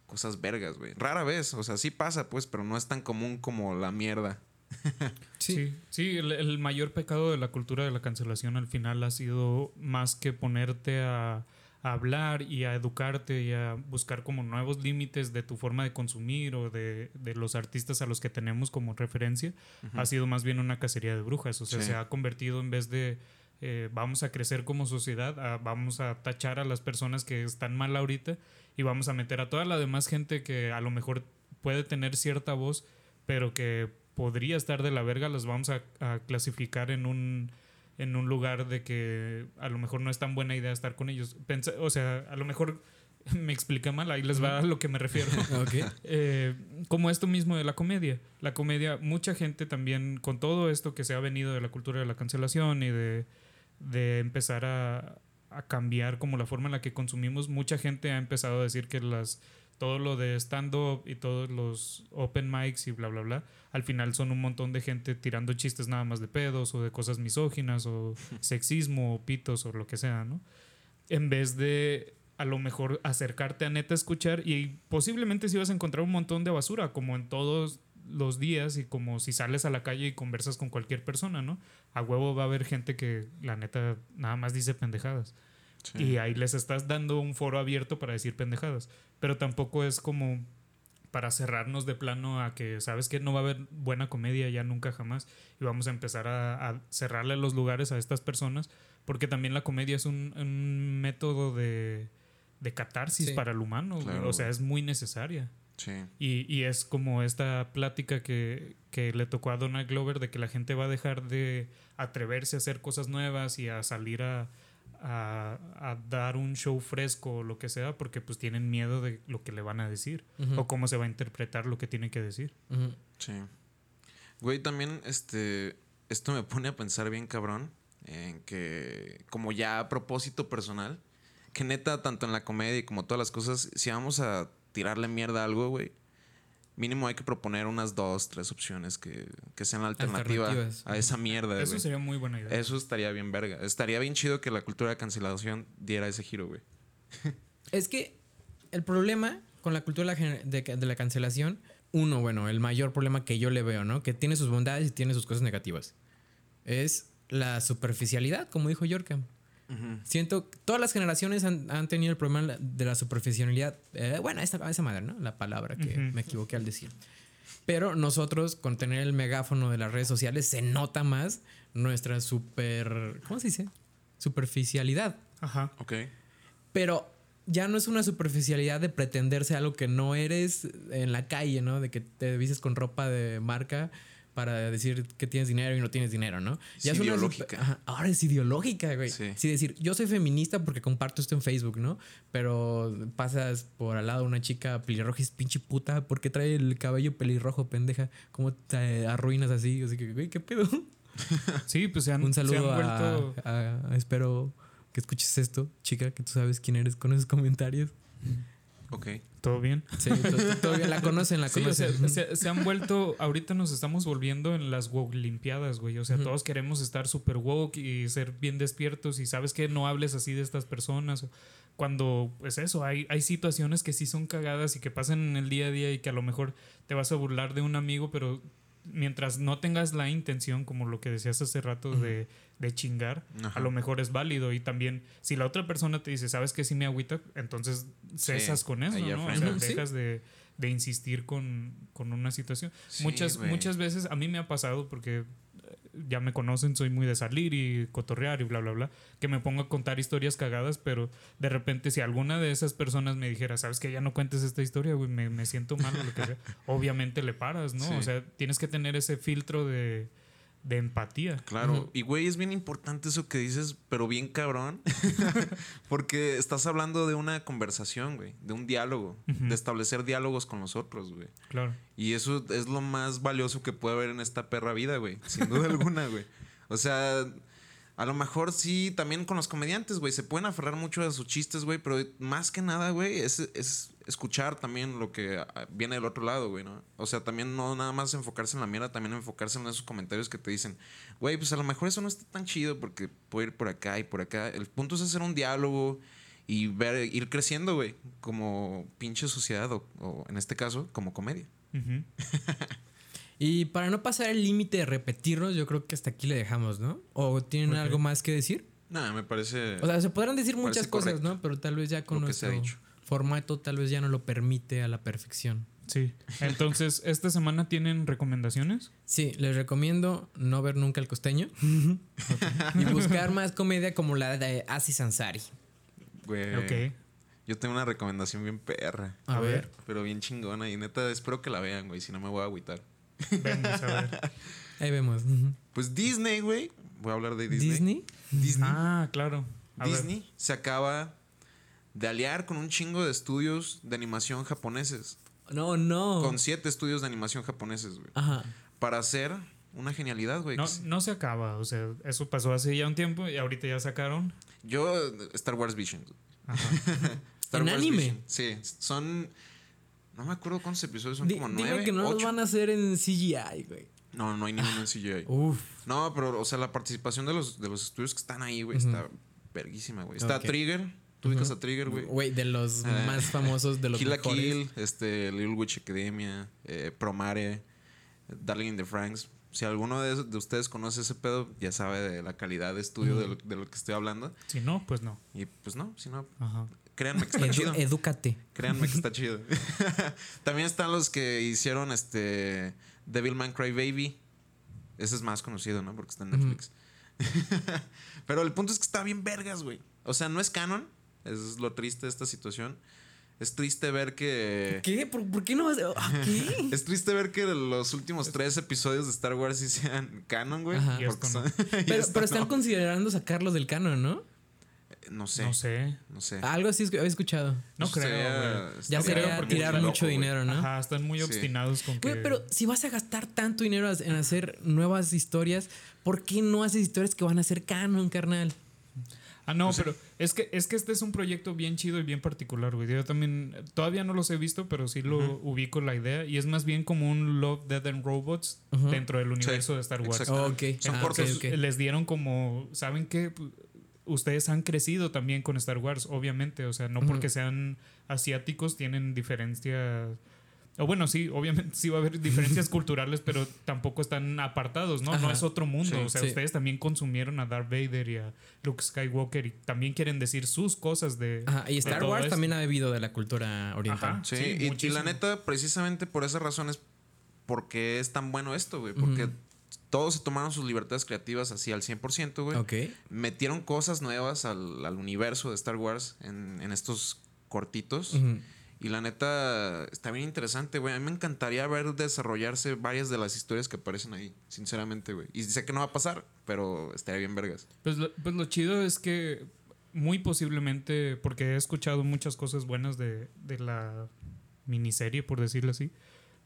[SPEAKER 3] cosas vergas, güey. Rara vez, o sea, sí pasa, pues, pero no es tan común como la mierda. *laughs*
[SPEAKER 2] Sí, sí, el, el mayor pecado de la cultura de la cancelación al final ha sido más que ponerte a, a hablar y a educarte y a buscar como nuevos límites de tu forma de consumir o de, de los artistas a los que tenemos como referencia, ha sido más bien una cacería de brujas. O sea,
[SPEAKER 3] Sí.
[SPEAKER 2] se ha convertido en vez de eh, vamos a crecer como sociedad, a vamos a tachar a las personas que están mal ahorita y vamos a meter a toda la demás gente que a lo mejor puede tener cierta voz, pero que podría estar de la verga, las vamos a, a clasificar en un, en un lugar de que a lo mejor no es tan buena idea estar con ellos. Pensa- o sea, a lo mejor *laughs* me explica mal, ahí les va a lo que me refiero. *laughs* Eh, como esto mismo de la comedia. La comedia, mucha gente también, con todo esto que se ha venido de la cultura de la cancelación y de, de empezar a, a cambiar como la forma en la que consumimos, mucha gente ha empezado a decir que las todo lo de stand-up y todos los open mics y bla, bla, bla, al final son un montón de gente tirando chistes nada más de pedos o de cosas misóginas o *laughs* sexismo o pitos o lo que sea, ¿no? En vez de a lo mejor acercarte a neta escuchar y posiblemente si vas a encontrar un montón de basura, como en todos los días y como si sales a la calle y conversas con cualquier persona, ¿no? A huevo va a haber gente que la neta nada más dice pendejadas.
[SPEAKER 3] Sí.
[SPEAKER 2] Y ahí les estás dando un foro abierto para decir pendejadas. Pero tampoco es como para cerrarnos de plano a que, ¿sabes que No va a haber buena comedia ya nunca jamás. Y vamos a empezar a, a cerrarle los lugares a estas personas. Porque también la comedia es un, un método de, de catarsis
[SPEAKER 1] Sí.
[SPEAKER 2] para el humano.
[SPEAKER 3] Claro.
[SPEAKER 2] O sea, es muy necesaria.
[SPEAKER 3] Sí.
[SPEAKER 2] Y, y es como esta plática que, que le tocó a Donald Glover de que la gente va a dejar de atreverse a hacer cosas nuevas y a salir a, a, a dar un show fresco o lo que sea porque pues tienen miedo de lo que le van a decir o cómo se va a interpretar lo que tiene que decir.
[SPEAKER 3] Sí. Güey, también este. Esto me pone a pensar bien cabrón. En que, como ya a propósito personal, que neta, tanto en la comedia como todas las cosas, si vamos a tirarle mierda a algo, güey, mínimo hay que proponer unas dos, tres opciones que, que sean la alternativa
[SPEAKER 1] Alternativas.
[SPEAKER 3] a esa mierda,
[SPEAKER 2] Eso sería muy buena idea.
[SPEAKER 3] Eso estaría bien verga. Estaría bien chido que la cultura de cancelación diera ese giro, güey. *laughs*
[SPEAKER 1] Es que el problema con la cultura de de, la cancelación, uno, bueno, el mayor problema que yo le veo, ¿no? Que tiene sus bondades y tiene sus cosas negativas. Es la superficialidad, como dijo Yorka. Siento que todas las generaciones han, han tenido el problema de la superficialidad. Eh, bueno, esa, esa madre, ¿no? La palabra que
[SPEAKER 2] Ujú.
[SPEAKER 1] me equivoqué al decir. Pero nosotros, con tener el megáfono de las redes sociales, se nota más nuestra super. ¿Cómo se dice? Superficialidad.
[SPEAKER 2] Ajá.
[SPEAKER 3] Ok.
[SPEAKER 1] Pero ya no es una superficialidad de pretenderse algo que no eres en la calle, ¿no? De que te vistes con ropa de marca para decir que tienes dinero y no tienes dinero, ¿no?
[SPEAKER 3] Es
[SPEAKER 1] Ya
[SPEAKER 3] ideológica.
[SPEAKER 1] super- ahora es ideológica, güey.
[SPEAKER 3] Sí.
[SPEAKER 1] Sí. decir, yo soy feminista porque comparto esto en Facebook, ¿no? Pero pasas por al lado de una chica pelirroja y es pinche puta porque trae el cabello pelirrojo, pendeja. ¿Cómo te arruinas así? Así que, güey, ¿qué pedo? *laughs*
[SPEAKER 2] Sí, pues se han,
[SPEAKER 1] Un
[SPEAKER 2] se han
[SPEAKER 1] saludo a,
[SPEAKER 2] vuelto...
[SPEAKER 1] a- a- Espero que escuches esto, chica, que tú sabes quién eres con esos comentarios.
[SPEAKER 3] Ok.
[SPEAKER 2] ¿Todo bien?
[SPEAKER 1] Sí, to- todavía la *laughs* conocen, la
[SPEAKER 2] Sí, o sea,
[SPEAKER 1] conocen.
[SPEAKER 2] se, se han vuelto, ahorita nos estamos volviendo en las woke limpiadas, güey. O sea, todos queremos estar súper woke y ser bien despiertos y sabes que no hables así de estas personas. Cuando, pues eso, hay, hay situaciones que sí son cagadas y que pasan en el día a día y que a lo mejor te vas a burlar de un amigo, pero mientras no tengas la intención, como lo que decías hace rato, de, de chingar,
[SPEAKER 3] Ajá.
[SPEAKER 2] a lo mejor es válido. Y también, si la otra persona te dice, ¿sabes que sí me agüita? Entonces cesas con eso,
[SPEAKER 3] ahí
[SPEAKER 2] ¿no? O sea,
[SPEAKER 1] sí.
[SPEAKER 2] dejas de, de insistir con, con una situación.
[SPEAKER 3] Sí,
[SPEAKER 2] muchas, muchas veces a mí me ha pasado porque ya me conocen, soy muy de salir y cotorrear y bla, bla, bla, que me pongo a contar historias cagadas, pero de repente si alguna de esas personas me dijera, sabes que ya no cuentes esta historia, güey, me, me siento mal o lo que sea, *laughs* obviamente le paras, ¿no?
[SPEAKER 3] Sí.
[SPEAKER 2] O sea, tienes que tener ese filtro de, de empatía.
[SPEAKER 3] Claro, y güey, es bien importante eso que dices, pero bien cabrón, *laughs* *laughs* porque estás hablando de una conversación, güey, de un diálogo, de establecer diálogos con los otros, güey.
[SPEAKER 2] Claro.
[SPEAKER 3] Y eso es lo más valioso que puede haber en esta perra vida, güey, sin duda *laughs* alguna, güey. O sea, a lo mejor sí, también con los comediantes, güey, se pueden aferrar mucho a sus chistes, güey, pero más que nada, güey, es, es escuchar también lo que ah, viene del otro lado, güey, ¿no? O sea, también no nada más enfocarse en la mierda, también enfocarse en esos comentarios que te dicen, güey, pues a lo mejor eso no está tan chido porque puede ir por acá y por acá. El punto es hacer un diálogo y ver, ir creciendo, güey, como pinche sociedad o, o en este caso, como comedia. *laughs*
[SPEAKER 1] Y para no pasar el límite de repetirnos, yo creo que hasta aquí le dejamos, ¿no? ¿O tienen algo más que decir?
[SPEAKER 3] Nada, me parece...
[SPEAKER 1] O sea, se podrán decir muchas cosas,
[SPEAKER 3] correcto
[SPEAKER 1] ¿no? Pero tal vez ya con nuestro formato tal vez ya no lo permite a la perfección.
[SPEAKER 2] Sí. Entonces, *laughs* ¿esta semana tienen recomendaciones?
[SPEAKER 1] Sí, les recomiendo no ver nunca el costeño *laughs* y buscar más comedia como la de Aziz Ansari.
[SPEAKER 3] Güey,
[SPEAKER 2] Ok.
[SPEAKER 3] Yo tengo una recomendación bien perra,
[SPEAKER 1] A,
[SPEAKER 2] A
[SPEAKER 1] ver.
[SPEAKER 2] ver.
[SPEAKER 3] pero bien chingona. Y neta, espero que la vean, güey, si no me voy a agüitar. *laughs*
[SPEAKER 2] Vamos a ver.
[SPEAKER 1] Ahí vemos.
[SPEAKER 3] Pues Disney, güey. Voy a hablar de Disney.
[SPEAKER 1] Disney.
[SPEAKER 3] Disney.
[SPEAKER 2] Ah, claro. A ver.
[SPEAKER 3] Disney se acaba de aliar con un chingo de estudios de animación japoneses.
[SPEAKER 1] No, no.
[SPEAKER 3] Con siete estudios de animación japoneses, güey.
[SPEAKER 1] Ajá.
[SPEAKER 3] Para hacer una genialidad, güey.
[SPEAKER 2] No, no se acaba, o sea, eso pasó hace ya un tiempo y ahorita ya sacaron.
[SPEAKER 3] Yo, Star Wars Vision.
[SPEAKER 2] Ajá. *laughs*
[SPEAKER 3] Star
[SPEAKER 1] ¿En
[SPEAKER 3] Wars
[SPEAKER 1] anime?
[SPEAKER 3] Vision. Sí, son. No me acuerdo cuántos episodios son, como
[SPEAKER 1] dime
[SPEAKER 3] nueve.
[SPEAKER 1] que no los
[SPEAKER 3] ocho.
[SPEAKER 1] van a hacer en CGI, güey.
[SPEAKER 3] No, no hay ninguno en CGI. *laughs*
[SPEAKER 1] Uf.
[SPEAKER 3] No, pero, o sea, la participación de los, de los estudios que están ahí, güey, está verguísima, güey. Está
[SPEAKER 1] Ok.
[SPEAKER 3] Trigger. Tú ubicas a Trigger, güey.
[SPEAKER 1] Güey, de los
[SPEAKER 3] Ah.
[SPEAKER 1] más famosos, de *laughs* los
[SPEAKER 3] Kill
[SPEAKER 1] mejores.
[SPEAKER 3] Kill, este, Little Witch Academia, eh, Promare, Darling in the Franks. Si alguno de, de ustedes conoce ese pedo, ya sabe de la calidad de estudio de, lo, de lo que estoy hablando.
[SPEAKER 2] Si no, pues no.
[SPEAKER 3] Y pues no, si no,
[SPEAKER 2] Ajá.
[SPEAKER 3] Créanme que *laughs* está
[SPEAKER 1] Edu-
[SPEAKER 3] chido.
[SPEAKER 1] edúcate.
[SPEAKER 3] Créanme que está *laughs* chido. *laughs* También están los que hicieron este Devilman Crybaby. Ese es más conocido, ¿no? Porque está en Netflix. Pero el punto es que está bien vergas, güey. O sea, no es canon. Eso es lo triste de esta situación. Es triste ver que.
[SPEAKER 1] ¿Qué? ¿Por, por qué no vas a.? ¿Qué?
[SPEAKER 3] Es triste ver que los últimos tres episodios de Star Wars sí sean canon, güey. Son-
[SPEAKER 1] Pero, están
[SPEAKER 3] no.
[SPEAKER 1] considerando sacarlos del canon, ¿no?
[SPEAKER 3] No sé.
[SPEAKER 2] No sé.
[SPEAKER 3] No sé.
[SPEAKER 1] Algo así había escuchado.
[SPEAKER 2] No creo, güey.
[SPEAKER 1] Ya sería tirar mucho dinero, ¿no?
[SPEAKER 2] Ajá, están muy
[SPEAKER 3] Sí.
[SPEAKER 2] obstinados con que.
[SPEAKER 1] Güey, pero si vas a gastar tanto dinero en hacer nuevas historias, ¿por qué no haces historias que van a ser canon, carnal?
[SPEAKER 2] Ah, no, pero es que, es que este es un proyecto bien chido y bien particular, güey. Yo también, todavía no los he visto, pero sí lo ubico la idea. Y es más bien como un Love, Dead and Robots dentro del universo de Star Wars.
[SPEAKER 3] Son
[SPEAKER 1] Ah,
[SPEAKER 3] cortos.
[SPEAKER 2] Les dieron como, ¿saben qué? Ustedes han crecido también con Star Wars, obviamente. O sea, no porque sean asiáticos tienen diferencias. O bueno, sí, obviamente sí va a haber *laughs* diferencias culturales, pero tampoco están apartados, ¿no? No es otro mundo.
[SPEAKER 3] Sí.
[SPEAKER 2] o sea,
[SPEAKER 1] Sí.
[SPEAKER 2] ustedes también consumieron a Darth Vader y a Luke Skywalker y también quieren decir sus cosas de.
[SPEAKER 1] Ajá, y Star Wars
[SPEAKER 2] esto.
[SPEAKER 1] también ha bebido de la cultura oriental.
[SPEAKER 2] Ajá.
[SPEAKER 3] Sí,
[SPEAKER 2] Sí,
[SPEAKER 3] y- la neta, precisamente por esa razón es porque es tan bueno esto, güey. Porque todos se tomaron sus libertades creativas así al 100%, güey.
[SPEAKER 1] Ok.
[SPEAKER 3] Metieron cosas nuevas al, al universo de Star Wars en, en estos cortitos. Y la neta, está bien interesante, güey. A mí me encantaría ver desarrollarse varias de las historias que aparecen ahí, sinceramente, güey. Y sé que no va a pasar, pero estaría bien vergas.
[SPEAKER 2] Pues lo, pues lo chido es que muy posiblemente, porque he escuchado muchas cosas buenas de, de la miniserie, por decirlo así,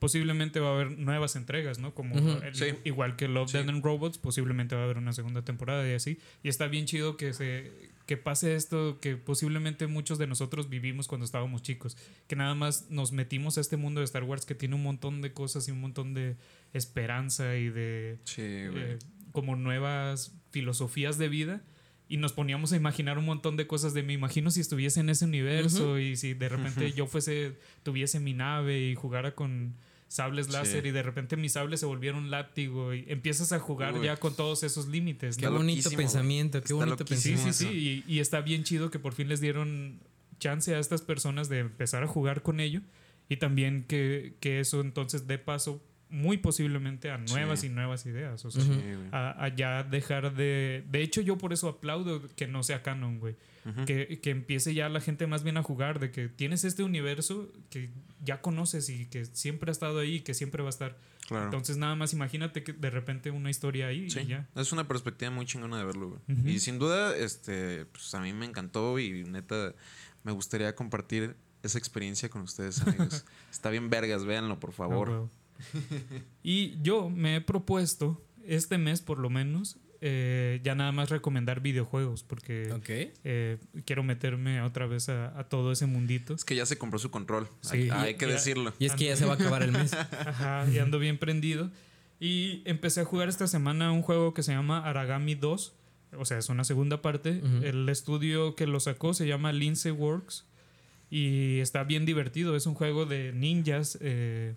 [SPEAKER 2] posiblemente va a haber nuevas entregas, ¿no? Como
[SPEAKER 1] Ujú.
[SPEAKER 2] el-
[SPEAKER 3] Sí.
[SPEAKER 2] igual que Love,
[SPEAKER 3] Sí.
[SPEAKER 2] Dead and Robots, posiblemente va a haber una segunda temporada y así. Y está bien chido que se que pase esto que posiblemente muchos de nosotros vivimos cuando estábamos chicos, que nada más nos metimos a este mundo de Star Wars que tiene un montón de cosas y un montón de esperanza y de
[SPEAKER 3] Sí,
[SPEAKER 2] eh, como nuevas filosofías de vida y nos poníamos a imaginar un montón de cosas de me imagino si estuviese en ese universo y si de repente yo fuese tuviese mi nave y jugara con sables
[SPEAKER 3] Sí.
[SPEAKER 2] láser y de repente mis sables se volvieron látigo y empiezas a jugar
[SPEAKER 3] Uy.
[SPEAKER 2] ya con todos esos límites.
[SPEAKER 1] Qué bonito pensamiento, qué
[SPEAKER 3] Está
[SPEAKER 1] bonito
[SPEAKER 2] Sí,
[SPEAKER 3] loquísimo.
[SPEAKER 2] sí,
[SPEAKER 1] pensamiento.
[SPEAKER 2] sí. Y, y está bien chido que por fin les dieron chance a estas personas de empezar a jugar con ello. Y también que, que eso entonces dé paso muy posiblemente a nuevas
[SPEAKER 3] Sí.
[SPEAKER 2] y nuevas ideas. O sea.
[SPEAKER 3] Sí,
[SPEAKER 2] a, a ya dejar de... De hecho, yo por eso aplaudo que no sea canon, güey. Que, que empiece ya la gente más bien a jugar, de que tienes este universo que ya conoces y que siempre ha estado ahí y que siempre va a estar.
[SPEAKER 3] Claro.
[SPEAKER 2] Entonces nada más imagínate que de repente una historia ahí
[SPEAKER 3] Sí,
[SPEAKER 2] y ya.
[SPEAKER 3] es una perspectiva muy chingona de verlo, güey. Y sin duda, este, pues a mí me encantó y neta me gustaría compartir esa experiencia con ustedes, amigos. *laughs* Está bien vergas, véanlo, por favor.
[SPEAKER 2] Ah, huevo. *laughs* y yo me he propuesto, este mes por lo menos, eh, ya nada más recomendar videojuegos, porque
[SPEAKER 1] Ok.
[SPEAKER 2] eh, quiero meterme otra vez a, a todo ese mundito.
[SPEAKER 3] Es que ya se compró su control.
[SPEAKER 1] Sí.
[SPEAKER 3] hay, hay que
[SPEAKER 2] Ya-
[SPEAKER 3] decirlo.
[SPEAKER 1] Y es que ya se va a acabar el mes. *laughs*
[SPEAKER 2] Ajá, y ando bien prendido. Y empecé a jugar esta semana un juego que se llama Aragami 2. O sea, es una segunda parte.
[SPEAKER 1] Ujú.
[SPEAKER 2] El estudio que lo sacó se llama Lince Works. Y está bien divertido. Es un juego de ninjas eh,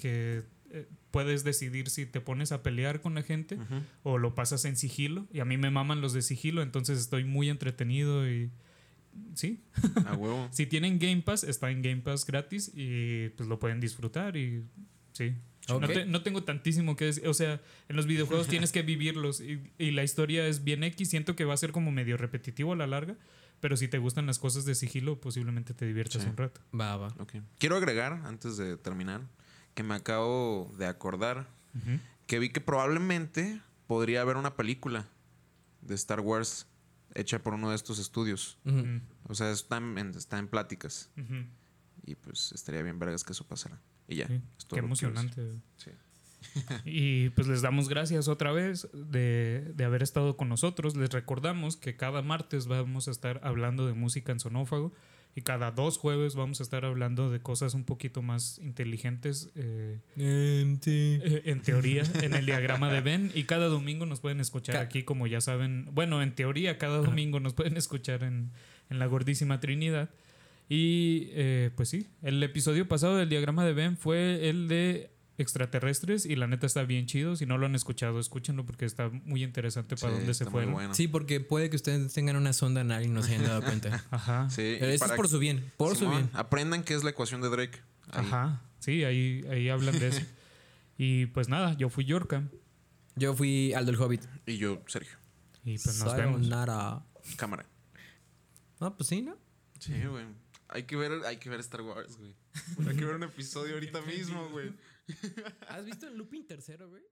[SPEAKER 2] que eh, puedes decidir si te pones a pelear con la gente
[SPEAKER 3] Ujú.
[SPEAKER 2] o lo pasas en sigilo. Y a mí me maman los de sigilo, entonces estoy muy entretenido y... Sí,
[SPEAKER 3] A *laughs* huevo.
[SPEAKER 2] si tienen Game Pass, está en Game Pass gratis y pues lo pueden disfrutar y sí.
[SPEAKER 1] Ok.
[SPEAKER 2] No, te- no tengo tantísimo que decir. O sea, en los videojuegos *laughs* tienes que vivirlos y, y la historia es bien X. Siento que va a ser como medio repetitivo a la larga, pero si te gustan las cosas de sigilo, posiblemente te diviertas
[SPEAKER 3] Sí.
[SPEAKER 2] un rato.
[SPEAKER 1] Va, va.
[SPEAKER 3] Ok. Quiero agregar, antes de terminar, que me acabo de acordar que vi que probablemente podría haber una película de Star Wars hecha por uno de estos estudios. O sea, está en, está en pláticas. Y pues estaría bien vergas que eso pasara. Y ya.
[SPEAKER 2] Sí, Qué
[SPEAKER 3] que
[SPEAKER 2] emocionante.
[SPEAKER 3] Sí. *laughs*
[SPEAKER 2] Y pues les damos gracias otra vez de, de haber estado con nosotros. Les recordamos que cada martes vamos a estar hablando de música en sonófago y cada dos jueves vamos a estar hablando de cosas un poquito más inteligentes eh, eh, en teoría *laughs* en el diagrama de Ben y cada domingo nos pueden escuchar
[SPEAKER 1] Ca-
[SPEAKER 2] aquí como ya saben. Bueno, en teoría cada domingo nos pueden escuchar en, en la gordísima Trinidad. Y eh, pues sí, el episodio pasado del diagrama de Ben fue el de extraterrestres y la neta está bien chido. Si no lo han escuchado, escúchenlo porque está muy interesante para
[SPEAKER 3] Sí,
[SPEAKER 2] dónde se fueron.
[SPEAKER 3] bueno.
[SPEAKER 1] Sí, porque puede que ustedes tengan una sonda anal y no se hayan dado cuenta. *laughs*
[SPEAKER 2] Ajá.
[SPEAKER 3] Sí,
[SPEAKER 1] Pero eso es por su bien, por su bien.
[SPEAKER 3] Aprendan qué es la ecuación de Drake. Ahí.
[SPEAKER 2] Ajá. Sí, ahí, ahí hablan de eso. y pues nada, yo fui Yorka.
[SPEAKER 1] Yo fui al del Hobbit.
[SPEAKER 3] Y yo, Sergio.
[SPEAKER 2] Y pues nos vemos.
[SPEAKER 1] Sayonara.
[SPEAKER 3] Cámara.
[SPEAKER 1] Ah, pues sí, ¿no?
[SPEAKER 3] Sí, güey. Hay que ver, hay que ver Star Wars, güey. *laughs* Hay que ver un episodio ahorita mismo, güey.
[SPEAKER 1] ¿Has visto el looping tercero, güey?